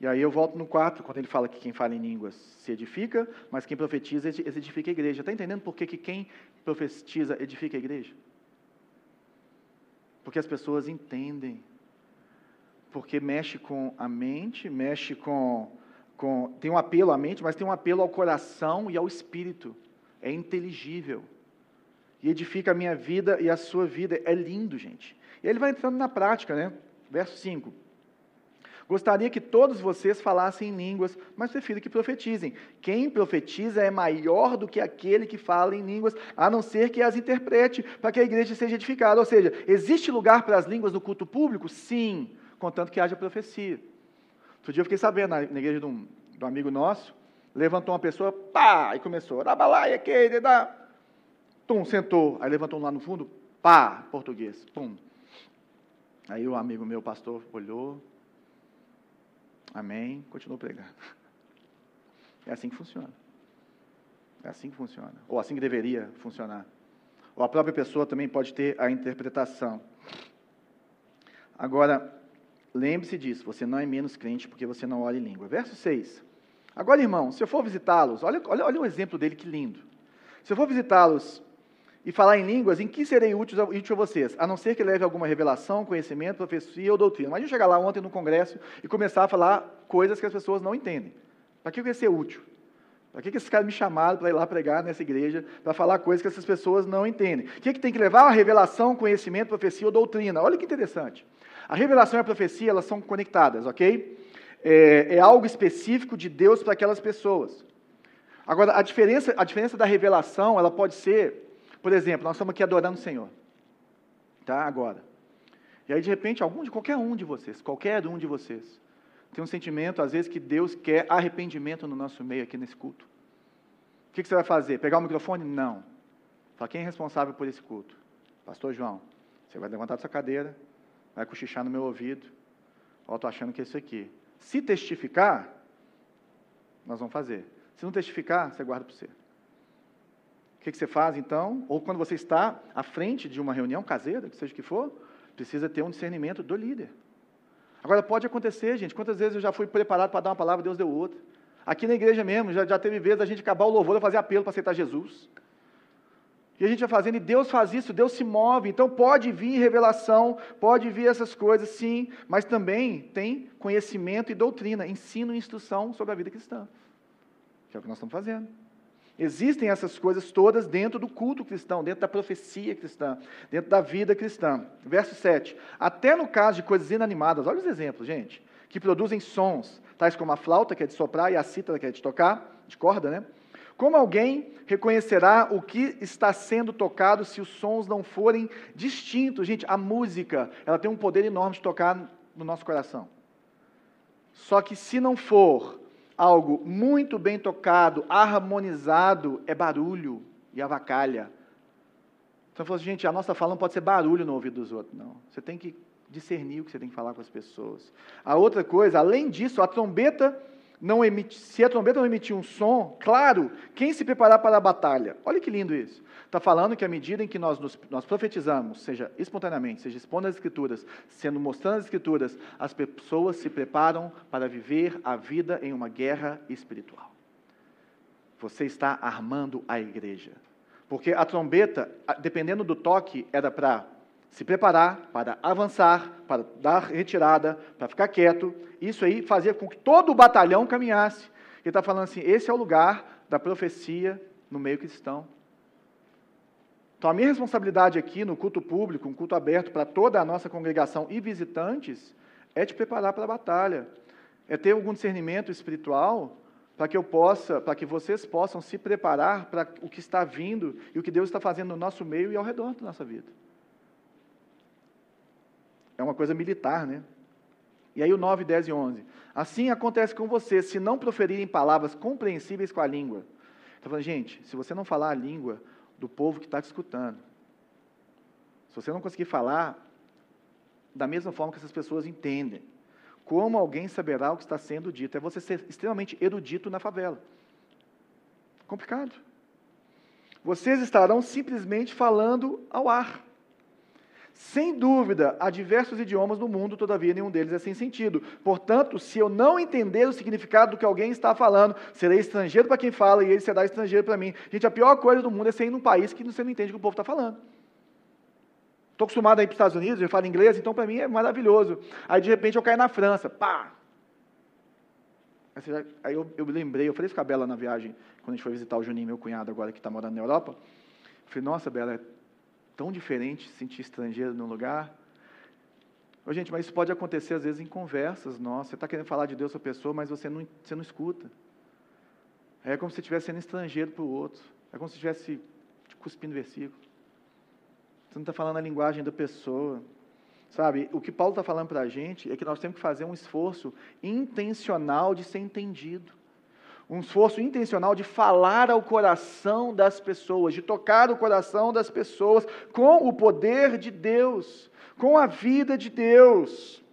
E aí eu volto no 4, quando ele fala que quem fala em línguas se edifica, mas quem profetiza edifica a igreja. Está entendendo por que, que quem profetiza edifica a igreja? Porque as pessoas entendem. Porque mexe com a mente, mexe com, com. Tem um apelo à mente, mas tem um apelo ao coração e ao espírito. É inteligível. E edifica a minha vida e a sua vida. É lindo, gente. E ele vai entrando na prática, né? Verso 5. Gostaria que todos vocês falassem em línguas, mas prefiro que profetizem. Quem profetiza é maior do que aquele que fala em línguas, a não ser que as interprete, para que a igreja seja edificada. Ou seja, existe lugar para as línguas no culto público? Sim, contanto que haja profecia. Outro dia eu fiquei sabendo, na, igreja de um, de um, amigo nosso, levantou uma pessoa, pá, e começou, rabalaia, que, dá. Tum, sentou, aí levantou um lá no fundo, pá, português, pum. Aí o amigo meu, pastor, olhou, Amém. Continuo pregando. <laughs> É assim que funciona. É assim que funciona. Ou assim que deveria funcionar. Ou a própria pessoa também pode ter a interpretação. Agora, lembre-se disso, você não é menos crente porque você não ora em língua. Verso 6. Agora, irmão, se eu for visitá-los, olha, olha, olha o exemplo dele, que lindo. Se eu for visitá-los e falar em línguas, em que serei útil, útil a vocês? A não ser que leve alguma revelação, conhecimento, profecia ou doutrina. Imagina chegar lá ontem no congresso e começar a falar coisas que as pessoas não entendem. Para que eu ia ser útil? Para que, que esses caras me chamaram para ir lá pregar nessa igreja, para falar coisas que essas pessoas não entendem? O que, que tem que levar? A revelação, conhecimento, profecia ou doutrina. Olha que interessante. A revelação e a profecia, elas são conectadas, ok? É, é algo específico de Deus para aquelas pessoas. Agora, a diferença, a diferença da revelação, ela pode ser por exemplo, nós estamos aqui adorando o Senhor. Tá? Agora. E aí, de repente, algum de qualquer um de vocês, qualquer um de vocês, tem um sentimento, às vezes, que Deus quer arrependimento no nosso meio aqui nesse culto. O que, você vai fazer? Pegar o microfone? Não. Fala, quem é responsável por esse culto? Pastor João. Você vai levantar da sua cadeira, vai cochichar no meu ouvido. Ó, estou achando que é isso aqui. Se testificar, nós vamos fazer. Se não testificar, você guarda para você que, que você faz então? Ou quando você está à frente de uma reunião caseira, que seja o que for, precisa ter um discernimento do líder. Agora, pode acontecer, gente, quantas vezes eu já fui preparado para dar uma palavra, Deus deu outra. Aqui na igreja mesmo, já, já teve vezes a gente acabar o louvor e fazer apelo para aceitar Jesus. E a gente vai fazendo, e Deus faz isso, Deus se move. Então pode vir revelação, pode vir essas coisas, sim, mas também tem conhecimento e doutrina, ensino e instrução sobre a vida cristã. Que é o que nós estamos fazendo. Existem essas coisas todas dentro do culto cristão, dentro da profecia cristã, dentro da vida cristã. Verso 7. Até no caso de coisas inanimadas, olha os exemplos, gente, que produzem sons, tais como a flauta, que é de soprar, e a cítara, que é de tocar, de corda, né? Como alguém reconhecerá o que está sendo tocado se os sons não forem distintos? Gente, a música, ela tem um poder enorme de tocar no nosso coração. Só que se não for algo muito bem tocado, harmonizado, é barulho e avacalha. Então, falou assim, gente, a nossa fala não pode ser barulho no ouvido dos outros, não. Você tem que discernir o que você tem que falar com as pessoas. A outra coisa, além disso, a trombeta não emite, se a trombeta não emitir um som, claro, quem se preparar para a batalha? Olha que lindo isso. Está falando que à medida em que nós, nos, nós profetizamos, seja espontaneamente, seja expondo as Escrituras, sendo mostrando as Escrituras, as pessoas se preparam para viver a vida em uma guerra espiritual. Você está armando a igreja. Porque a trombeta, dependendo do toque, era para se preparar, para avançar, para dar retirada, para ficar quieto. Isso aí fazia com que todo o batalhão caminhasse. Ele está falando assim: esse é o lugar da profecia no meio cristão. Então, a minha responsabilidade aqui no culto público, um culto aberto para toda a nossa congregação e visitantes, é te preparar para a batalha, é ter algum discernimento espiritual para que eu possa, para que vocês possam se preparar para o que está vindo e o que Deus está fazendo no nosso meio e ao redor da nossa vida. É uma coisa militar, né? E aí o 9, 10 e 11. Assim acontece com vocês, se não proferirem palavras compreensíveis com a língua. Está falando, gente, se você não falar a língua do povo que está te escutando, se você não conseguir falar da mesma forma que essas pessoas entendem, como alguém saberá o que está sendo dito? É você ser extremamente erudito na favela. Complicado. Vocês estarão simplesmente falando ao ar. Sem dúvida, há diversos idiomas no mundo, todavia nenhum deles é sem sentido. Portanto, se eu não entender o significado do que alguém está falando, serei estrangeiro para quem fala e ele será estrangeiro para mim. Gente, a pior coisa do mundo é ser ir num país que você não entende o que o povo está falando. Estou acostumado a ir para os Estados Unidos, eu falo inglês, então para mim é maravilhoso. Aí de repente eu caio na França, pá! Aí eu, eu lembrei, eu falei isso com a Bela na viagem, quando a gente foi visitar o Juninho, meu cunhado, agora que está morando na Europa. Eu falei, nossa, Bela, é tão diferente se sentir estrangeiro num lugar. Ô, gente, mas isso pode acontecer às vezes em conversas nossas. Você está querendo falar de Deus para a pessoa, mas você não, você não escuta. É como se estivesse sendo estrangeiro para o outro. É como se estivesse cuspindo versículo. Você não está falando a linguagem da pessoa. Sabe, o que Paulo está falando para a gente é que nós temos que fazer um esforço intencional de ser entendido. Um esforço intencional de falar ao coração das pessoas, de tocar o coração das pessoas com o poder de Deus, com a vida de Deus.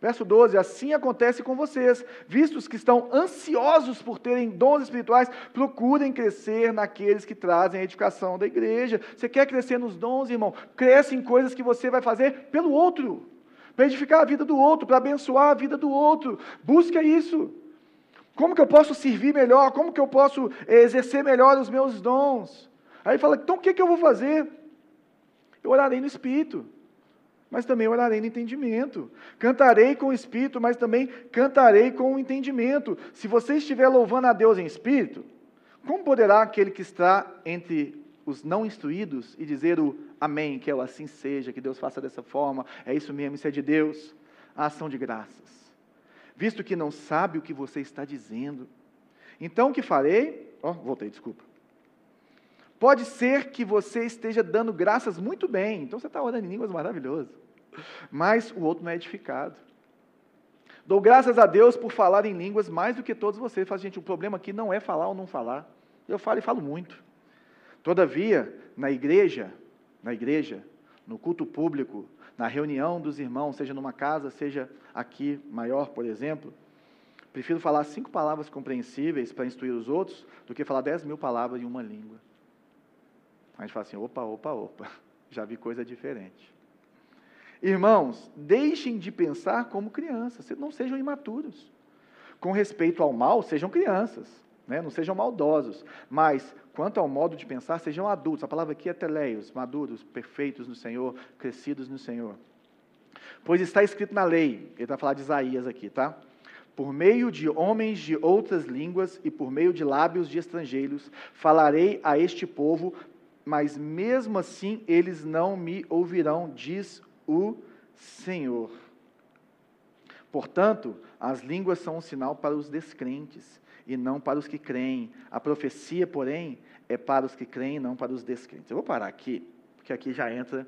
Verso 12: Assim acontece com vocês, vistos que estão ansiosos por terem dons espirituais, procurem crescer naqueles que trazem a edificação da igreja. Você quer crescer nos dons, irmão? Cresce em coisas que você vai fazer pelo outro, para edificar a vida do outro, para abençoar a vida do outro. Busca isso. Como que eu posso servir melhor? Como que eu posso eh, exercer melhor os meus dons? Aí fala, então o que, que eu vou fazer? Eu orarei no Espírito, mas também orarei no entendimento. Cantarei com o Espírito, mas também cantarei com o entendimento. Se você estiver louvando a Deus em Espírito, como poderá aquele que está entre os não instruídos e dizer o Amém, que é o assim seja, que Deus faça dessa forma, é isso mesmo, isso é de Deus? A ação de graças visto que não sabe o que você está dizendo. Então o que farei? Ó, oh, voltei, desculpa. Pode ser que você esteja dando graças muito bem, então você está orando em línguas maravilhoso, mas o outro não é edificado. Dou graças a Deus por falar em línguas mais do que todos vocês. Faz, gente, o problema aqui não é falar ou não falar. Eu falo e falo muito. Todavia, na igreja, na igreja, no culto público, na reunião dos irmãos, seja numa casa, seja aqui maior, por exemplo, prefiro falar cinco palavras compreensíveis para instruir os outros do que falar dez mil palavras em uma língua. A gente fala assim: opa, opa, opa, <laughs> já vi coisa diferente. Irmãos, deixem de pensar como crianças, não sejam imaturos. Com respeito ao mal, sejam crianças, né? não sejam maldosos. Mas, quanto ao modo de pensar, sejam adultos. A palavra aqui é teleios, maduros, perfeitos no Senhor, crescidos no Senhor. Pois está escrito na lei, ele está falando de Isaías aqui, tá? Por meio de homens de outras línguas e por meio de lábios de estrangeiros, falarei a este povo, mas mesmo assim eles não me ouvirão, diz o Senhor. Portanto, as línguas são um sinal para os descrentes e não para os que creem. A profecia, porém, é para os que creem, não para os descrentes. Eu vou parar aqui, porque aqui já entra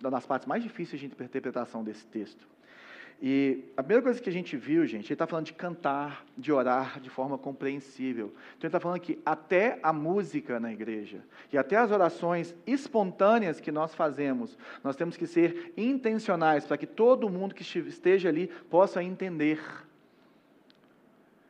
das partes mais difíceis de interpretação desse texto. E a primeira coisa que a gente viu, gente, ele está falando de cantar, de orar de forma compreensível. Então ele está falando que até a música na igreja e até as orações espontâneas que nós fazemos, nós temos que ser intencionais para que todo mundo que esteja ali possa entender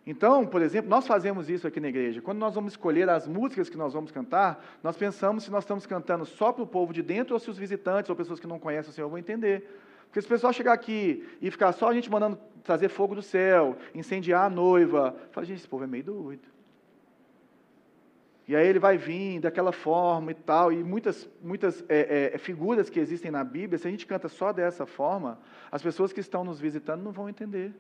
então, por exemplo, nós fazemos isso aqui na igreja. Quando nós vamos escolher as músicas que nós vamos cantar, nós pensamos se nós estamos cantando só para o povo de dentro ou se os visitantes ou pessoas que não conhecem o Senhor vão entender. Porque se o pessoal chegar aqui e ficar só a gente mandando trazer fogo do céu, incendiar a noiva, fala, gente, esse povo é meio doido. E aí ele vai vir daquela forma e tal, e muitas, muitas é, é, figuras que existem na Bíblia, se a gente canta só dessa forma, as pessoas que estão nos visitando não vão entender.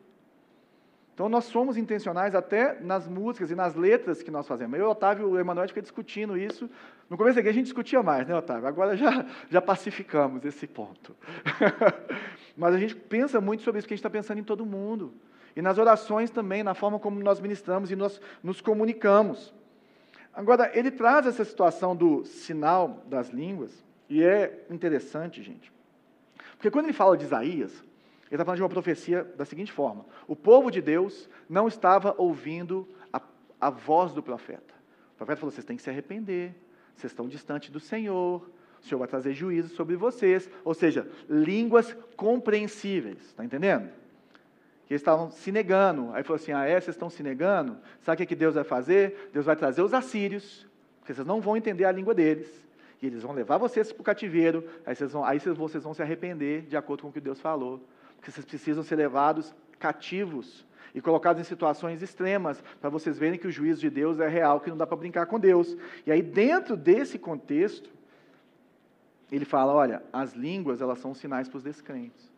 Então nós somos intencionais até nas músicas e nas letras que nós fazemos. Eu Otávio e o Emanuel fica discutindo isso. No começo aqui a gente discutia mais, né, Otávio? Agora já, já pacificamos esse ponto. <laughs> Mas a gente pensa muito sobre isso, porque a gente está pensando em todo mundo. E nas orações também, na forma como nós ministramos e nós nos comunicamos. Agora, ele traz essa situação do sinal das línguas, e é interessante, gente. Porque quando ele fala de Isaías, Ele está falando de uma profecia da seguinte forma: o povo de Deus não estava ouvindo a, a voz do profeta. O profeta falou: vocês têm que se arrepender, vocês estão distantes do Senhor, o Senhor vai trazer juízo sobre vocês. Ou seja, línguas compreensíveis. Está entendendo? Que eles estavam se negando. Aí falou assim: ah, é, vocês estão se negando? Sabe o que, que Deus vai fazer? Deus vai trazer os assírios, porque vocês não vão entender a língua deles. E eles vão levar vocês para o cativeiro. Aí, vocês vão, aí vocês vão se arrepender de acordo com o que Deus falou porque vocês precisam ser levados cativos e colocados em situações extremas, para vocês verem que o juízo de Deus é real, que não dá para brincar com Deus. E aí, dentro desse contexto, ele fala: olha, as línguas elas são sinais para os descrentes.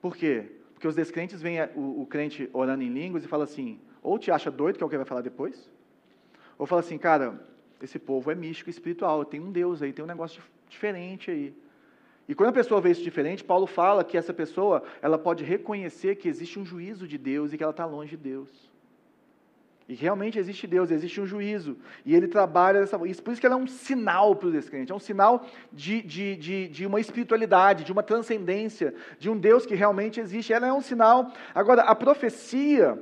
Por quê? Porque os descrentes veem o, o, crente orando em línguas e fala assim: ou te acha doido, que é o que vai falar depois, ou fala assim, cara, esse povo é místico espiritual, tem um Deus aí, tem um negócio diferente aí. E quando a pessoa vê isso diferente, Paulo fala que essa pessoa ela pode reconhecer que existe um juízo de Deus e que ela está longe de Deus. E realmente existe Deus, existe um juízo. E ele trabalha dessa forma. Por isso que ela é um sinal para o descrente, é um sinal de, de, de, de, uma espiritualidade, de uma transcendência, de um Deus que realmente existe. Ela é um sinal. Agora, a profecia,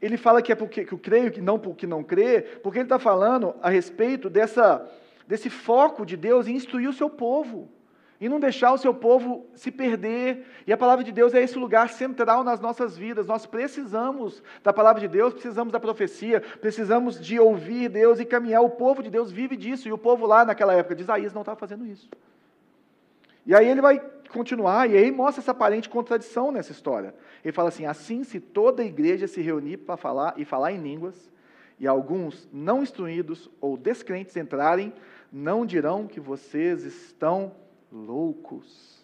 ele fala que é porque que eu creio, que não porque não crê, porque ele está falando a respeito dessa, desse foco de Deus em instruir o seu povo e não deixar o seu povo se perder. E a palavra de Deus é esse lugar central nas nossas vidas. Nós precisamos da palavra de Deus, precisamos da profecia, precisamos de ouvir Deus e caminhar. O povo de Deus vive disso, e o povo lá naquela época de Isaías não estava fazendo isso. E aí ele vai continuar, e aí mostra essa aparente contradição nessa história. Ele fala assim: assim, se toda a igreja se reunir para falar e falar em línguas, e alguns não instruídos ou descrentes entrarem, não dirão que vocês estão loucos.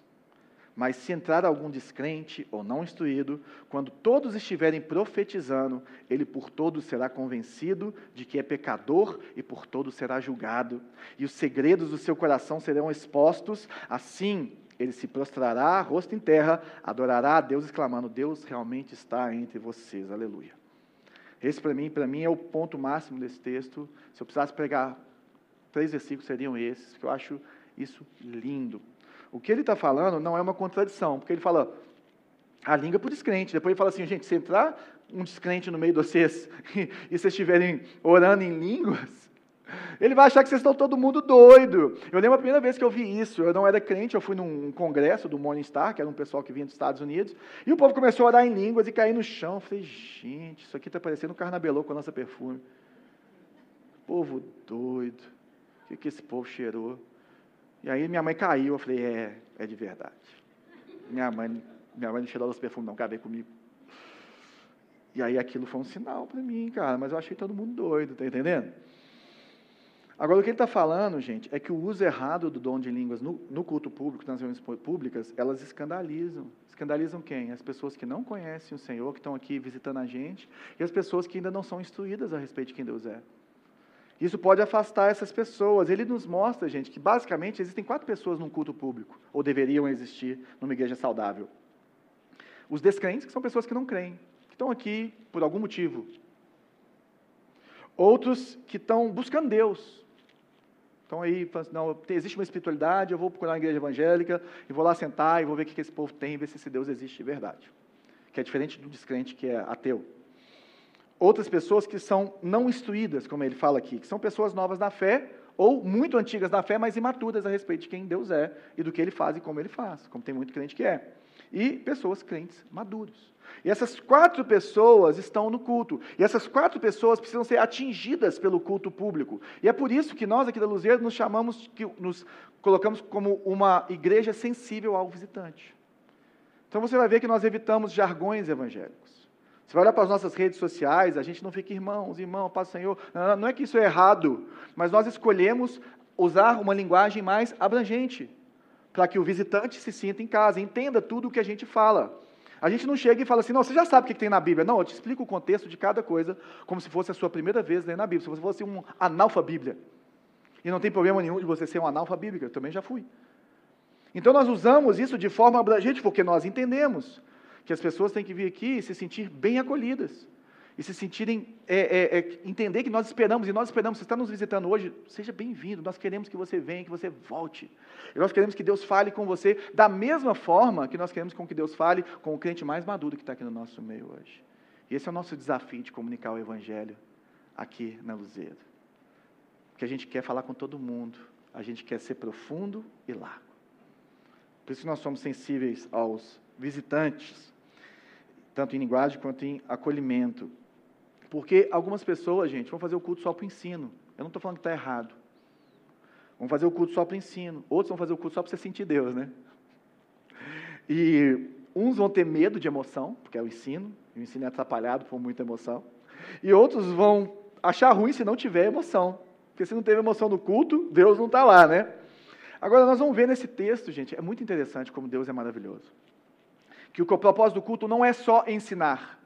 Mas se entrar algum descrente ou não instruído, quando todos estiverem profetizando, ele por todos será convencido de que é pecador e por todos será julgado. E os segredos do seu coração serão expostos, assim ele se prostrará, rosto em terra, adorará a Deus, exclamando: Deus realmente está entre vocês. Aleluia. Esse para mim, para mim é o ponto máximo desse texto. Se eu precisasse pregar três versículos seriam esses, que eu acho isso lindo. O que ele está falando não é uma contradição, porque ele fala a língua para o descrente. Depois ele fala assim, gente, se entrar um descrente no meio de vocês <laughs> e vocês estiverem orando em línguas, ele vai achar que vocês estão todo mundo doido. Eu lembro a primeira vez que eu vi isso, eu não era crente, eu fui num congresso do Morning Star, que era um pessoal que vinha dos Estados Unidos, e o povo começou a orar em línguas e cair no chão. Eu falei, gente, isso aqui está parecendo um carnabelô com a nossa perfume. Povo doido. O que, que esse povo cheirou? E aí minha mãe caiu, eu falei, é, é de verdade. Minha mãe, minha mãe não cheirou os perfumes, não, cabem comigo. E aí aquilo foi um sinal para mim, cara, mas eu achei todo mundo doido, tá entendendo? Agora, o que ele está falando, gente, é que o uso errado do dom de línguas no, no culto público, nas reuniões públicas, elas escandalizam. Escandalizam quem? As pessoas que não conhecem o Senhor, que estão aqui visitando a gente, e as pessoas que ainda não são instruídas a respeito de quem Deus é. Isso pode afastar essas pessoas. Ele nos mostra, gente, que basicamente existem quatro pessoas num culto público, ou deveriam existir numa igreja saudável. Os descrentes, que são pessoas que não creem, que estão aqui por algum motivo. Outros que estão buscando Deus. Estão aí, não, existe uma espiritualidade, eu vou procurar uma igreja evangélica, e vou lá sentar e vou ver o que esse povo tem, ver se esse Deus existe de verdade. Que é diferente do descrente que é ateu outras pessoas que são não instruídas, como ele fala aqui, que são pessoas novas na fé, ou muito antigas na fé, mas imaturas a respeito de quem Deus é e do que ele faz e como ele faz, como tem muito crente que é. E pessoas crentes maduros. E essas quatro pessoas estão no culto. E essas quatro pessoas precisam ser atingidas pelo culto público. E é por isso que nós aqui da Luzeiro nos chamamos, que nos colocamos como uma igreja sensível ao visitante. Então você vai ver que nós evitamos jargões evangélicos. Você vai olhar para as nossas redes sociais, a gente não fica irmãos, irmão, paz do Senhor. Não, não é que isso é errado, mas nós escolhemos usar uma linguagem mais abrangente, para que o visitante se sinta em casa, entenda tudo o que a gente fala. A gente não chega e fala assim, não, você já sabe o que tem na Bíblia. Não, eu te explico o contexto de cada coisa, como se fosse a sua primeira vez lendo a Bíblia, se você fosse um analfa-bíblia. E não tem problema nenhum de você ser um analfa-bíblica, eu também já fui. Então nós usamos isso de forma abrangente, porque nós entendemos que as pessoas têm que vir aqui e se sentir bem acolhidas. e se sentirem, é, é, é, entender que nós esperamos, e nós esperamos, você está nos visitando hoje, seja bem-vindo, nós queremos que você venha, que você volte. E nós queremos que Deus fale com você da mesma forma que nós queremos com que Deus fale com o crente mais maduro que está aqui no nosso meio hoje. E esse é o nosso desafio de comunicar o Evangelho aqui na Luzeiro. Porque a gente quer falar com todo mundo, a gente quer ser profundo e largo. Por isso nós somos sensíveis aos visitantes, tanto em linguagem quanto em acolhimento. Porque algumas pessoas, gente, vão fazer o culto só para o ensino. Eu não estou falando que está errado. Vão fazer o culto só para o ensino. Outros vão fazer o culto só para você sentir Deus, né? E uns vão ter medo de emoção, porque é o ensino. E o ensino é atrapalhado por muita emoção. E outros vão achar ruim se não tiver emoção. Porque se não teve emoção no culto, Deus não está lá, né? Agora, nós vamos ver nesse texto, gente, é muito interessante como Deus é maravilhoso. Que o propósito do culto não é só ensinar.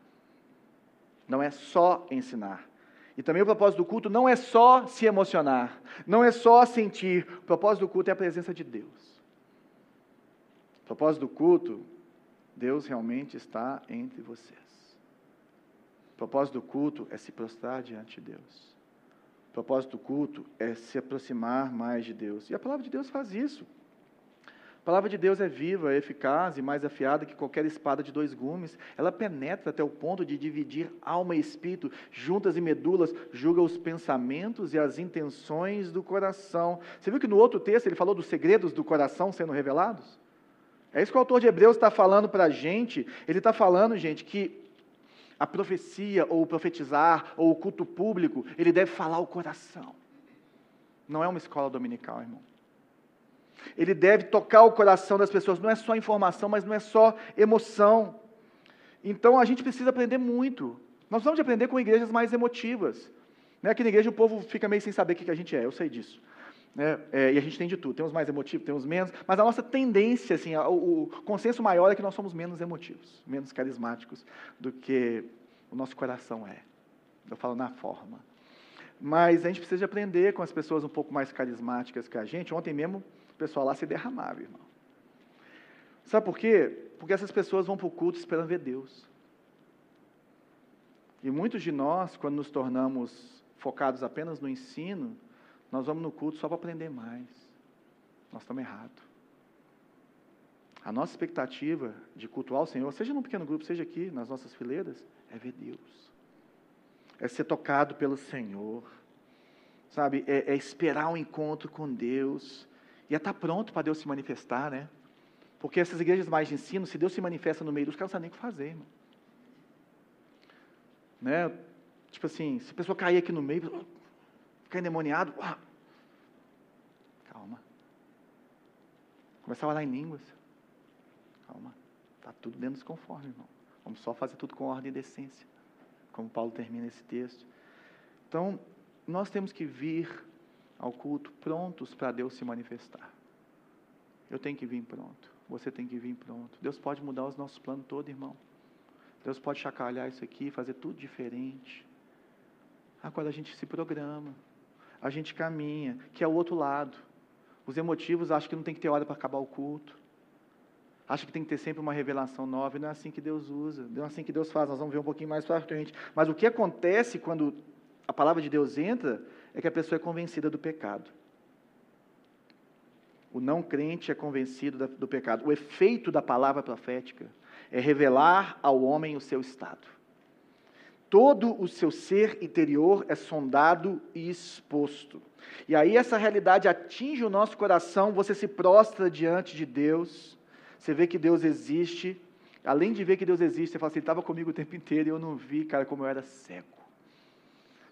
Não é só ensinar. E também o propósito do culto não é só se emocionar, não é só sentir. O propósito do culto é a presença de Deus. O propósito do culto, Deus realmente está entre vocês. O propósito do culto é se prostrar diante de Deus. O propósito do culto é se aproximar mais de Deus. E a palavra de Deus faz isso. A palavra de Deus é viva, é eficaz e mais afiada que qualquer espada de dois gumes. Ela penetra até o ponto de dividir alma e espírito, juntas e medulas, julga os pensamentos e as intenções do coração. Você viu que no outro texto ele falou dos segredos do coração sendo revelados? É isso que o autor de Hebreus está falando para a gente. Ele está falando, gente, que a profecia, ou o profetizar, ou o culto público, ele deve falar o coração. Não é uma escola dominical, irmão. Ele deve tocar o coração das pessoas. Não é só informação, mas não é só emoção. Então a gente precisa aprender muito. Nós vamos aprender com igrejas mais emotivas. Né? Aqui na igreja o povo fica meio sem saber o que a gente é, eu sei disso. Né? É, e a gente tem de tudo. Tem mais emotivos, tem menos. Mas a nossa tendência, assim, o, o consenso maior é que nós somos menos emotivos, menos carismáticos do que o nosso coração é. Eu falo na forma. Mas a gente precisa aprender com as pessoas um pouco mais carismáticas que a gente. Ontem mesmo pessoal lá se derramava, irmão. Sabe por quê? Porque essas pessoas vão para o culto esperando ver Deus. E muitos de nós, quando nos tornamos focados apenas no ensino, nós vamos no culto só para aprender mais. Nós estamos errados. A nossa expectativa de cultuar o Senhor, seja num pequeno grupo, seja aqui nas nossas fileiras, é ver Deus. É ser tocado pelo Senhor. Sabe? É, é esperar um encontro com Deus ia estar tá pronto para Deus se manifestar, né? Porque essas igrejas mais de ensino, se Deus se manifesta no meio dos caras, não sabem nem o que fazer, irmão. Né? Tipo assim, se a pessoa cair aqui no meio, ficar endemoniado, uau. calma. Começar a orar em línguas. Calma. Está tudo dentro dos conformes, irmão. Vamos só fazer tudo com ordem e decência. Como Paulo termina esse texto. Então, nós temos que vir ao culto prontos para Deus se manifestar. Eu tenho que vir pronto. Você tem que vir pronto. Deus pode mudar os nossos planos todos, irmão. Deus pode chacalhar isso aqui, fazer tudo diferente. Agora a gente se programa, a gente caminha, que é o outro lado. Os emotivos acham que não tem que ter hora para acabar o culto. Acham que tem que ter sempre uma revelação nova, e não é assim que Deus usa, não é assim que Deus faz. Nós vamos ver um pouquinho mais para frente. Mas o que acontece quando a palavra de Deus entra é que a pessoa é convencida do pecado. O não crente é convencido do pecado. O efeito da palavra profética é revelar ao homem o seu estado. Todo o seu ser interior é sondado e exposto. E aí essa realidade atinge o nosso coração, você se prostra diante de Deus, você vê que Deus existe. Além de ver que Deus existe, você fala assim, estava comigo o tempo inteiro e eu não vi, cara, como eu era cego.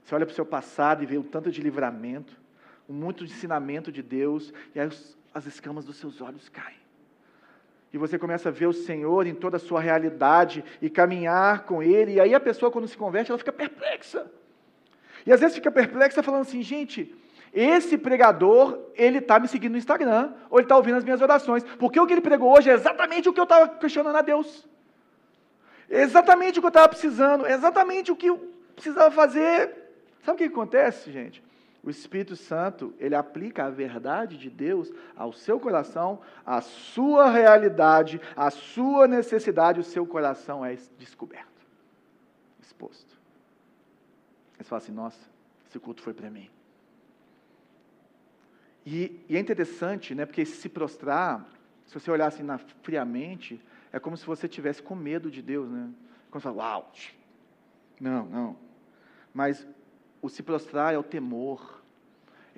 Você olha para o seu passado e vê um tanto de livramento, um muito ensinamento de Deus, e aí as escamas dos seus olhos caem. E você começa a ver o Senhor em toda a sua realidade e caminhar com Ele, e aí a pessoa, quando se converte, ela fica perplexa. E às vezes fica perplexa falando assim, gente, esse pregador, ele está me seguindo no Instagram, ou ele está ouvindo as minhas orações, porque o que ele pregou hoje é exatamente o que eu estava questionando a Deus. Exatamente o que eu estava precisando, exatamente o que eu precisava fazer. Sabe o que acontece, gente? O Espírito Santo, ele aplica a verdade de Deus ao seu coração, à sua realidade, à sua necessidade, o seu coração é descoberto, exposto. Você fala assim, nossa, esse culto foi para mim. E, e, é interessante, né, porque se prostrar, se você olhar assim na, friamente, é como se você tivesse com medo de Deus, né? Quando você fala, uau, não, não. Mas o se prostrar é o temor,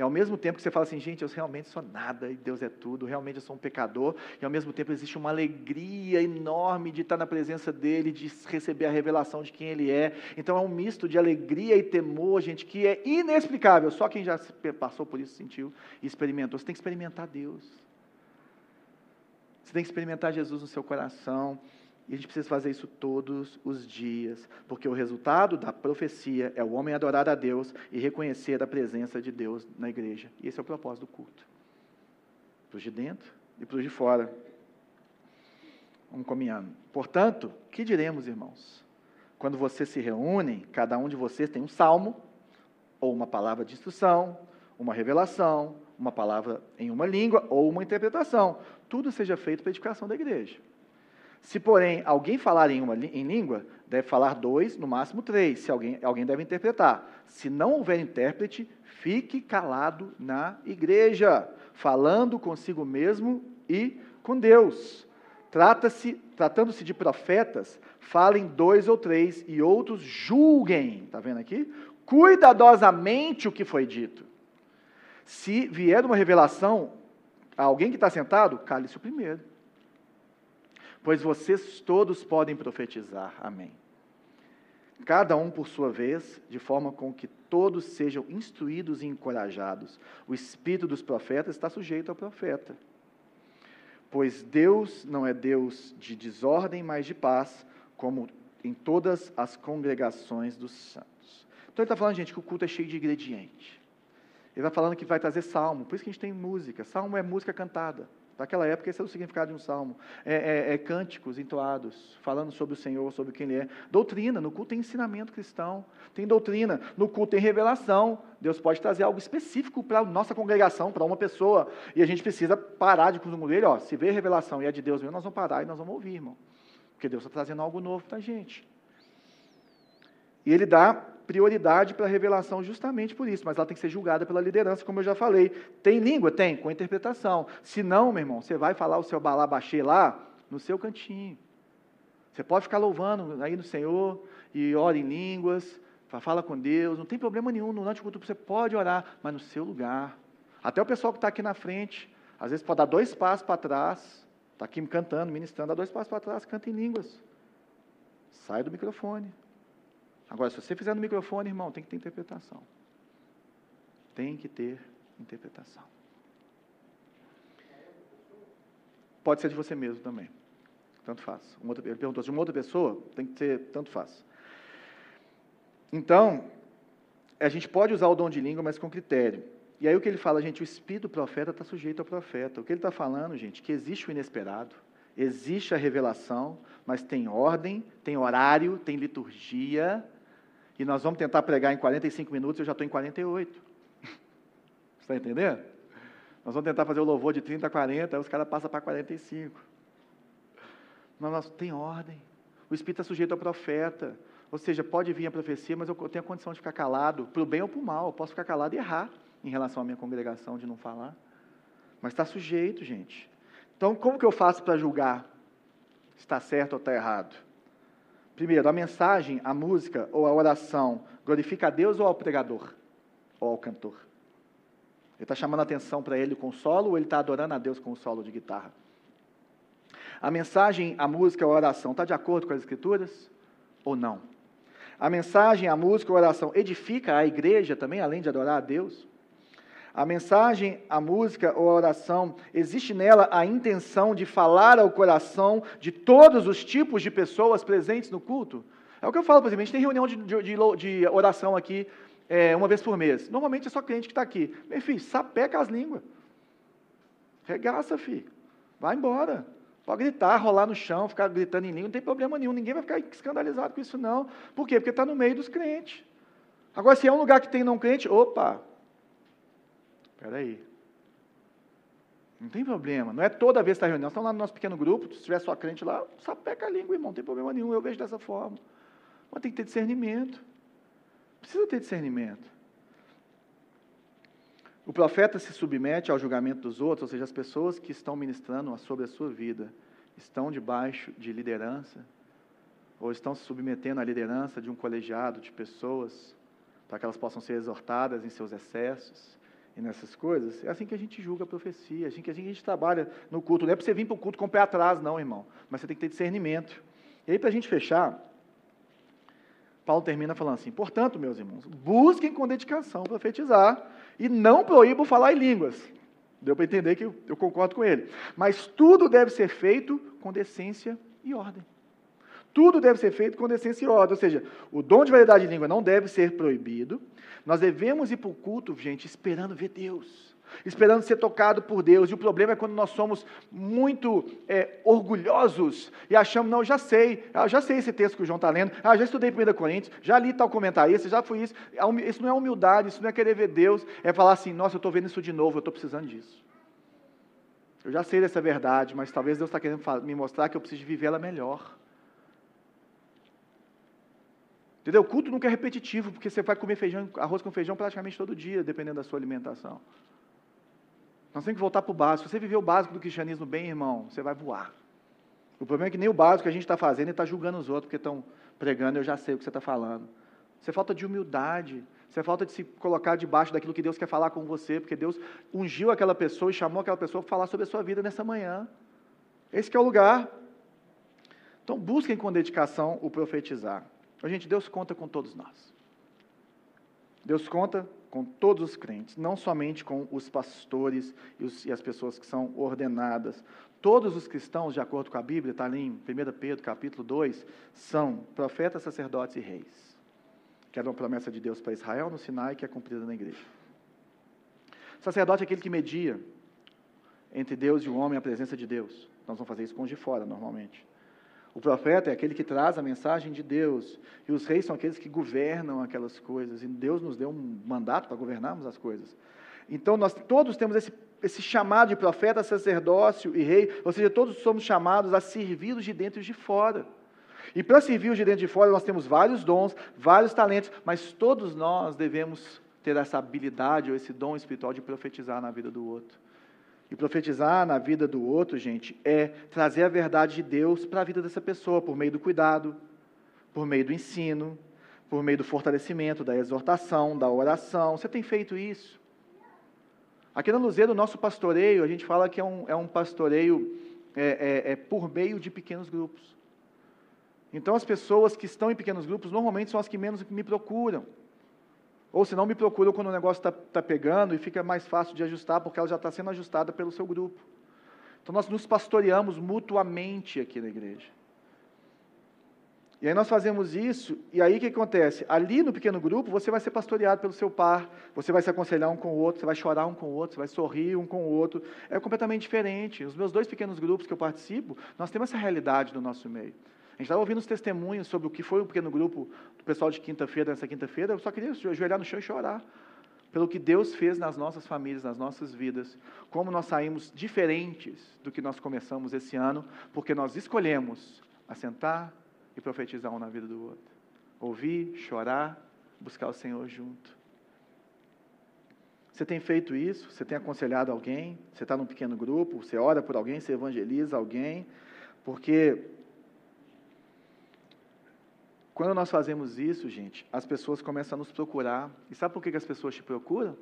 é ao mesmo tempo que você fala assim, gente, eu realmente sou nada e Deus é tudo, realmente eu sou um pecador, e ao mesmo tempo existe uma alegria enorme de estar na presença dEle, de receber a revelação de quem Ele é. Então é um misto de alegria e temor, gente, que é inexplicável. Só quem já passou por isso sentiu e experimentou. Você tem que experimentar Deus. Você tem que experimentar Jesus no seu coração. E a gente precisa fazer isso todos os dias, porque o resultado da profecia é o homem adorar a Deus e reconhecer a presença de Deus na igreja. E esse é o propósito do culto. Para os de dentro e para os de fora. Vamos caminhando. Portanto, que diremos, irmãos? Quando vocês se reúnem, cada um de vocês tem um salmo, ou uma palavra de instrução, uma revelação, uma palavra em uma língua, ou uma interpretação. Tudo seja feito para a edificação da igreja. Se, porém, alguém falar em uma em língua, deve falar dois, no máximo três, se alguém, alguém deve interpretar. Se não houver intérprete, fique calado na igreja, falando consigo mesmo e com Deus. Trata-se, tratando-se de profetas, falem dois ou três e outros julguem, está vendo aqui? Cuidadosamente o que foi dito. Se vier uma revelação a alguém que está sentado, cale-se o primeiro pois vocês todos podem profetizar. Amém. Cada um por sua vez, de forma com que todos sejam instruídos e encorajados. O espírito dos profetas está sujeito ao profeta. Pois Deus não é Deus de desordem, mas de paz, como em todas as congregações dos santos. Então ele está falando, gente, que o culto é cheio de ingrediente. Ele vai falando que vai trazer salmo, por isso que a gente tem música. Salmo é música cantada. Naquela época, esse é o significado de um salmo. É, é, é, cânticos entoados, falando sobre o Senhor, sobre quem Ele é. Doutrina, no culto tem ensinamento cristão, tem doutrina. No culto tem revelação. Deus pode trazer algo específico para a nossa congregação, para uma pessoa. E a gente precisa parar de consumir ele. Ó, se vê revelação e é de Deus mesmo, nós vamos parar e nós vamos ouvir, irmão. Porque Deus está trazendo algo novo para a gente. E Ele dá prioridade para a revelação justamente por isso, mas ela tem que ser julgada pela liderança, como eu já falei. Tem língua? Tem, com interpretação. Se não, meu irmão, você vai falar o seu balabaxê lá no seu cantinho. Você pode ficar louvando aí no Senhor e ora em línguas, fala com Deus, não tem problema nenhum, durante o culto você pode orar, mas no seu lugar. Até o pessoal que está aqui na frente, às vezes pode dar dois passos para trás, está aqui cantando, ministrando, dá dois passos para trás, canta em línguas. Sai do microfone. Agora, se você fizer no microfone, irmão, tem que ter interpretação. Tem que ter interpretação. Pode ser de você mesmo também. Tanto faz. Uma outra, ele perguntou de uma outra pessoa, tem que ser, tanto faz. Então, a gente pode usar o dom de língua, mas com critério. E aí o que ele fala, gente, o espírito do profeta está sujeito ao profeta. O que ele está falando, gente, que existe o inesperado, existe a revelação, mas tem ordem, tem horário, tem liturgia, e nós vamos tentar pregar em 45 minutos, eu já estou em 48. <laughs> Você está entendendo? Nós vamos tentar fazer o louvor de 30 a 40, aí os caras passam para 45. Mas nós tem ordem. O Espírito é sujeito ao profeta. Ou seja, pode vir a profecia, mas eu tenho a condição de ficar calado, para o bem ou para o mal. Eu posso ficar calado e errar em relação à minha congregação de não falar. Mas está sujeito, gente. Então, como que eu faço para julgar se está certo ou está errado? Primeiro, a mensagem, a música ou a oração glorifica a Deus ou ao pregador? Ou ao cantor? Ele está chamando a atenção para ele com o solo ou ele está adorando a Deus com o solo de guitarra? A mensagem, a música ou a oração está de acordo com as Escrituras ou não? A mensagem, a música ou a oração edifica a igreja também, além de adorar a Deus? A mensagem, a música ou a oração, existe nela a intenção de falar ao coração de todos os tipos de pessoas presentes no culto? É o que eu falo, por exemplo, a gente tem reunião de, de, de oração aqui é, uma vez por mês. Normalmente é só cliente que está aqui. Meu filho, sapeca as línguas. Regaça, filho. Vai embora. Pode gritar, rolar no chão, ficar gritando em língua, não tem problema nenhum. Ninguém vai ficar escandalizado com isso, não. Por quê? Porque está no meio dos crentes. Agora, se é um lugar que tem não crente, opa, Espera aí. Não tem problema. Não é toda vez que está reunião. Nós estamos lá no nosso pequeno grupo, se tiver sua crente lá, sapeca a língua, irmão. Não tem problema nenhum. Eu vejo dessa forma. Mas tem que ter discernimento. Precisa ter discernimento. O profeta se submete ao julgamento dos outros, ou seja, as pessoas que estão ministrando sobre a sua vida estão debaixo de liderança, ou estão se submetendo à liderança de um colegiado de pessoas, para que elas possam ser exortadas em seus excessos e nessas coisas. É assim que a gente julga a profecia, é assim que a gente trabalha no culto. Não é para você vir para o culto com o pé atrás, não, irmão, mas você tem que ter discernimento. E aí, para a gente fechar, Paulo termina falando assim: portanto, meus irmãos, busquem com dedicação profetizar e não proíbam falar em línguas. Deu para entender que eu concordo com ele. Mas tudo deve ser feito com decência e ordem. Tudo deve ser feito com decência e ordem. Ou seja, o dom de variedade de língua não deve ser proibido. Nós devemos ir para o culto, gente, esperando ver Deus esperando ser tocado por Deus. E o problema é quando nós somos muito é, orgulhosos e achamos, não, já sei, já sei esse texto que o João está lendo, ah, já estudei 1 Coríntios, já li tal comentarista, já fui isso. Isso não é humildade, isso não é querer ver Deus, é falar assim, nossa, eu estou vendo isso de novo, eu estou precisando disso. Eu já sei dessa verdade, mas talvez Deus está querendo me mostrar que eu preciso vivê-la melhor. Entendeu? O culto nunca é repetitivo, porque você vai comer feijão, arroz com feijão praticamente todo dia, dependendo da sua alimentação. Nós temos que voltar para o básico. Se você viver o básico do cristianismo bem, irmão, você vai voar. O problema é que nem o básico que a gente está fazendo e está julgando os outros porque estão pregando, eu já sei o que você está falando. Você falta de humildade, você falta de se colocar debaixo daquilo que Deus quer falar com você, porque Deus ungiu aquela pessoa e chamou aquela pessoa para falar sobre a sua vida nessa manhã. Esse é o lugar. Então busquem com dedicação o profetizar. Gente, Deus conta com todos nós. Deus conta com todos os crentes, não somente com os pastores e, os, e, as pessoas que são ordenadas. Todos os cristãos, de acordo com a Bíblia, está ali em 1 Pedro capítulo 2, são profetas, sacerdotes e reis. Que era uma promessa de Deus para Israel no Sinai, que é cumprida na igreja. Sacerdote é aquele que media entre Deus e o homem a presença de Deus. Nós vamos fazer isso com os de fora, normalmente. O profeta é aquele que traz a mensagem de Deus, e os reis são aqueles que governam aquelas coisas, e Deus nos deu um mandato para governarmos as coisas. Então, nós todos temos esse, esse chamado de profeta, sacerdócio e rei, ou seja, todos somos chamados a servir os de dentro e de fora. E para servir os de dentro e de fora, nós temos vários dons, vários talentos, mas todos nós devemos ter essa habilidade ou esse dom espiritual de profetizar na vida do outro. E profetizar na vida do outro, gente, é trazer a verdade de Deus para a vida dessa pessoa, por meio do cuidado, por meio do ensino, por meio do fortalecimento, da exortação, da oração. Você tem feito isso? Aqui na Luzeiro, o nosso pastoreio, a gente fala que é um, é um pastoreio é, é, é por meio de pequenos grupos. Então, as pessoas que estão em pequenos grupos normalmente são as que menos me procuram. Ou se não me procuram quando o negócio está tá pegando e fica mais fácil de ajustar, porque ela já está sendo ajustada pelo seu grupo. Então nós nos pastoreamos mutuamente aqui na igreja. E aí nós fazemos isso, e aí o que acontece? Ali no pequeno grupo, você vai ser pastoreado pelo seu par, você vai se aconselhar um com o outro, você vai chorar um com o outro, você vai sorrir um com o outro. É completamente diferente. Os meus dois pequenos grupos que eu participo, nós temos essa realidade no nosso meio. Gente estava ouvindo os testemunhos sobre o que foi o pequeno grupo do pessoal de quinta-feira, nessa quinta-feira. Eu só queria ajoelhar no chão e chorar. Pelo que Deus fez nas nossas famílias, nas nossas vidas. Como nós saímos diferentes do que nós começamos esse ano, porque nós escolhemos assentar e profetizar um na vida do outro. Ouvir, chorar, buscar o Senhor junto. Você tem feito isso? Você tem aconselhado alguém? Você está num pequeno grupo? Você ora por alguém? Você evangeliza alguém? Porque quando nós fazemos isso, gente, as pessoas começam a nos procurar. E sabe por que, as pessoas te procuram?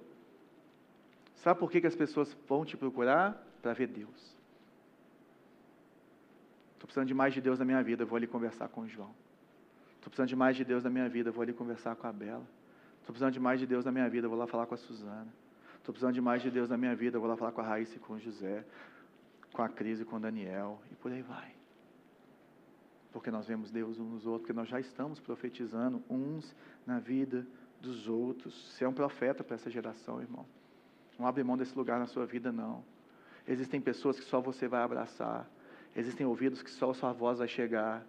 Sabe por que, que as pessoas vão te procurar? Para ver Deus. Estou precisando de mais de Deus na minha vida, vou ali conversar com o João. Estou precisando de mais de Deus na minha vida, vou ali conversar com a Bela. Estou precisando de mais de Deus na minha vida, vou lá falar com a Suzana. Estou precisando de mais de Deus na minha vida, vou lá falar com a Raíssa e com o José, com a Cris e com o Daniel, e por aí vai porque nós vemos Deus uns nos outros, porque nós já estamos profetizando uns na vida dos outros. Você é um profeta para essa geração, irmão. Não abre mão desse lugar na sua vida, não. Existem pessoas que só você vai abraçar. Existem ouvidos que só a sua voz vai chegar.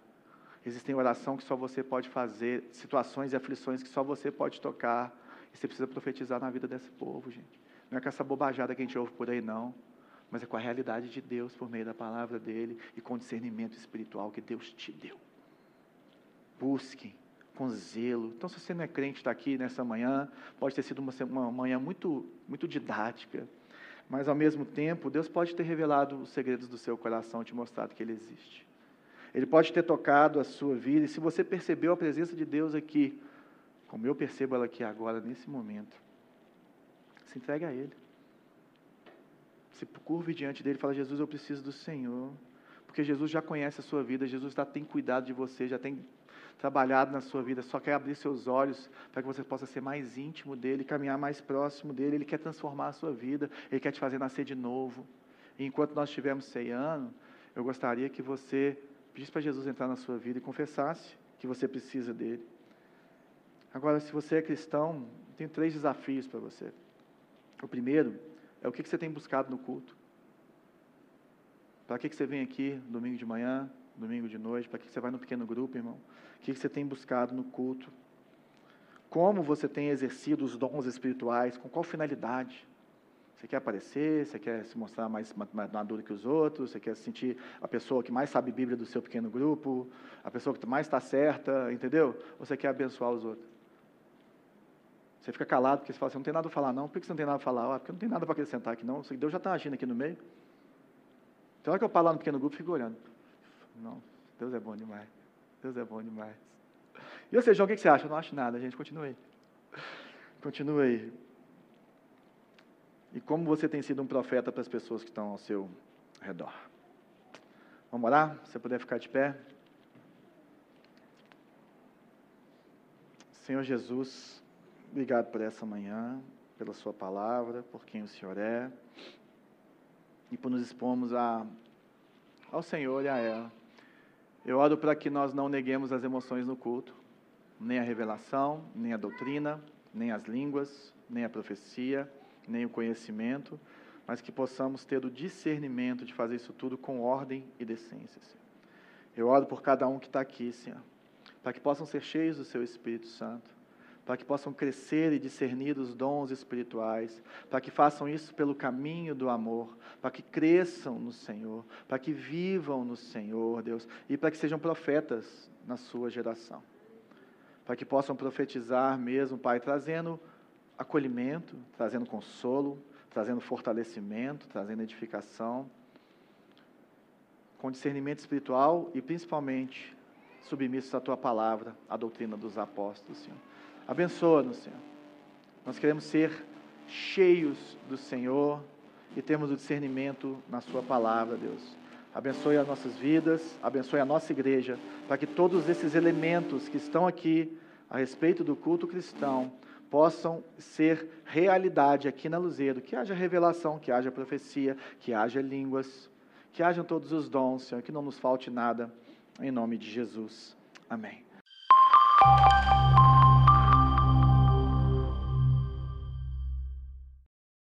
Existem oração que só você pode fazer, situações e aflições que só você pode tocar. E você precisa profetizar na vida desse povo, gente. Não é com essa bobajada que a gente ouve por aí, não mas é com a realidade de Deus por meio da palavra dele e com o discernimento espiritual que Deus te deu. Busquem com zelo. Então, se você não é crente, está aqui nessa manhã, pode ter sido uma, uma manhã muito, muito didática, mas ao mesmo tempo, Deus pode ter revelado os segredos do seu coração, te mostrado que Ele existe. Ele pode ter tocado a sua vida, e se você percebeu a presença de Deus aqui, como eu percebo ela aqui agora, nesse momento, se entregue a Ele. Se curve diante dele e fala: Jesus, eu preciso do Senhor. Porque Jesus já conhece a sua vida, Jesus já tem cuidado de você, já tem trabalhado na sua vida, só quer abrir seus olhos para que você possa ser mais íntimo dele, caminhar mais próximo dele. Ele quer transformar a sua vida, ele quer te fazer nascer de novo. E enquanto nós estivermos ceiando, eu gostaria que você pedisse para Jesus entrar na sua vida e confessasse que você precisa dele. Agora, se você é cristão, tem três desafios para você. O primeiro é o que você tem buscado no culto. Para que você vem aqui domingo de manhã, domingo de noite? Para que você vai no pequeno grupo, irmão? O que você tem buscado no culto? Como você tem exercido os dons espirituais? Com qual finalidade? Você quer aparecer? Você quer se mostrar mais maduro que os outros? Você quer sentir a pessoa que mais sabe Bíblia do seu pequeno grupo? A pessoa que mais está certa, entendeu? Ou você quer abençoar os outros? Você fica calado porque você fala assim, não tem nada para falar não. Por que você não tem nada para falar? Ah, porque não tem nada para acrescentar aqui não. Deus já está agindo aqui no meio. Então, hora que eu falo lá no pequeno grupo, fico olhando. Não, Deus é bom demais. Deus é bom demais. E você, João, o que você acha? Eu não acho nada, gente. Continue aí. Continue aí. E como você tem sido um profeta para as pessoas que estão ao seu redor. Vamos orar? Se você puder ficar de pé. Senhor Jesus, obrigado por essa manhã, pela Sua palavra, por quem o Senhor é e por nos expormos a, ao Senhor e a ela. Eu oro para que nós não neguemos as emoções no culto, nem a revelação, nem a doutrina, nem as línguas, nem a profecia nem o conhecimento, mas que possamos ter o discernimento de fazer isso tudo com ordem e decência. Senhor. Eu oro por cada um que está aqui, Senhor, para que possam ser cheios do Seu Espírito Santo, para que possam crescer e discernir os dons espirituais, para que façam isso pelo caminho do amor, para que cresçam no Senhor, para que vivam no Senhor, Deus, e para que sejam profetas na sua geração. Para que possam profetizar mesmo, Pai, trazendo acolhimento, trazendo consolo, trazendo fortalecimento, trazendo edificação, com discernimento espiritual e principalmente submissos à tua palavra, à doutrina dos apóstolos, Senhor. Abençoa-nos, Senhor. Nós queremos ser cheios do Senhor e termos o discernimento na Sua palavra, Deus. Abençoe as nossas vidas, abençoe a nossa igreja, para que todos esses elementos que estão aqui a respeito do culto cristão possam ser realidade aqui na Luzeiro, que haja revelação, que haja profecia, que haja línguas, que hajam todos os dons, Senhor, que não nos falte nada, em nome de Jesus. Amém.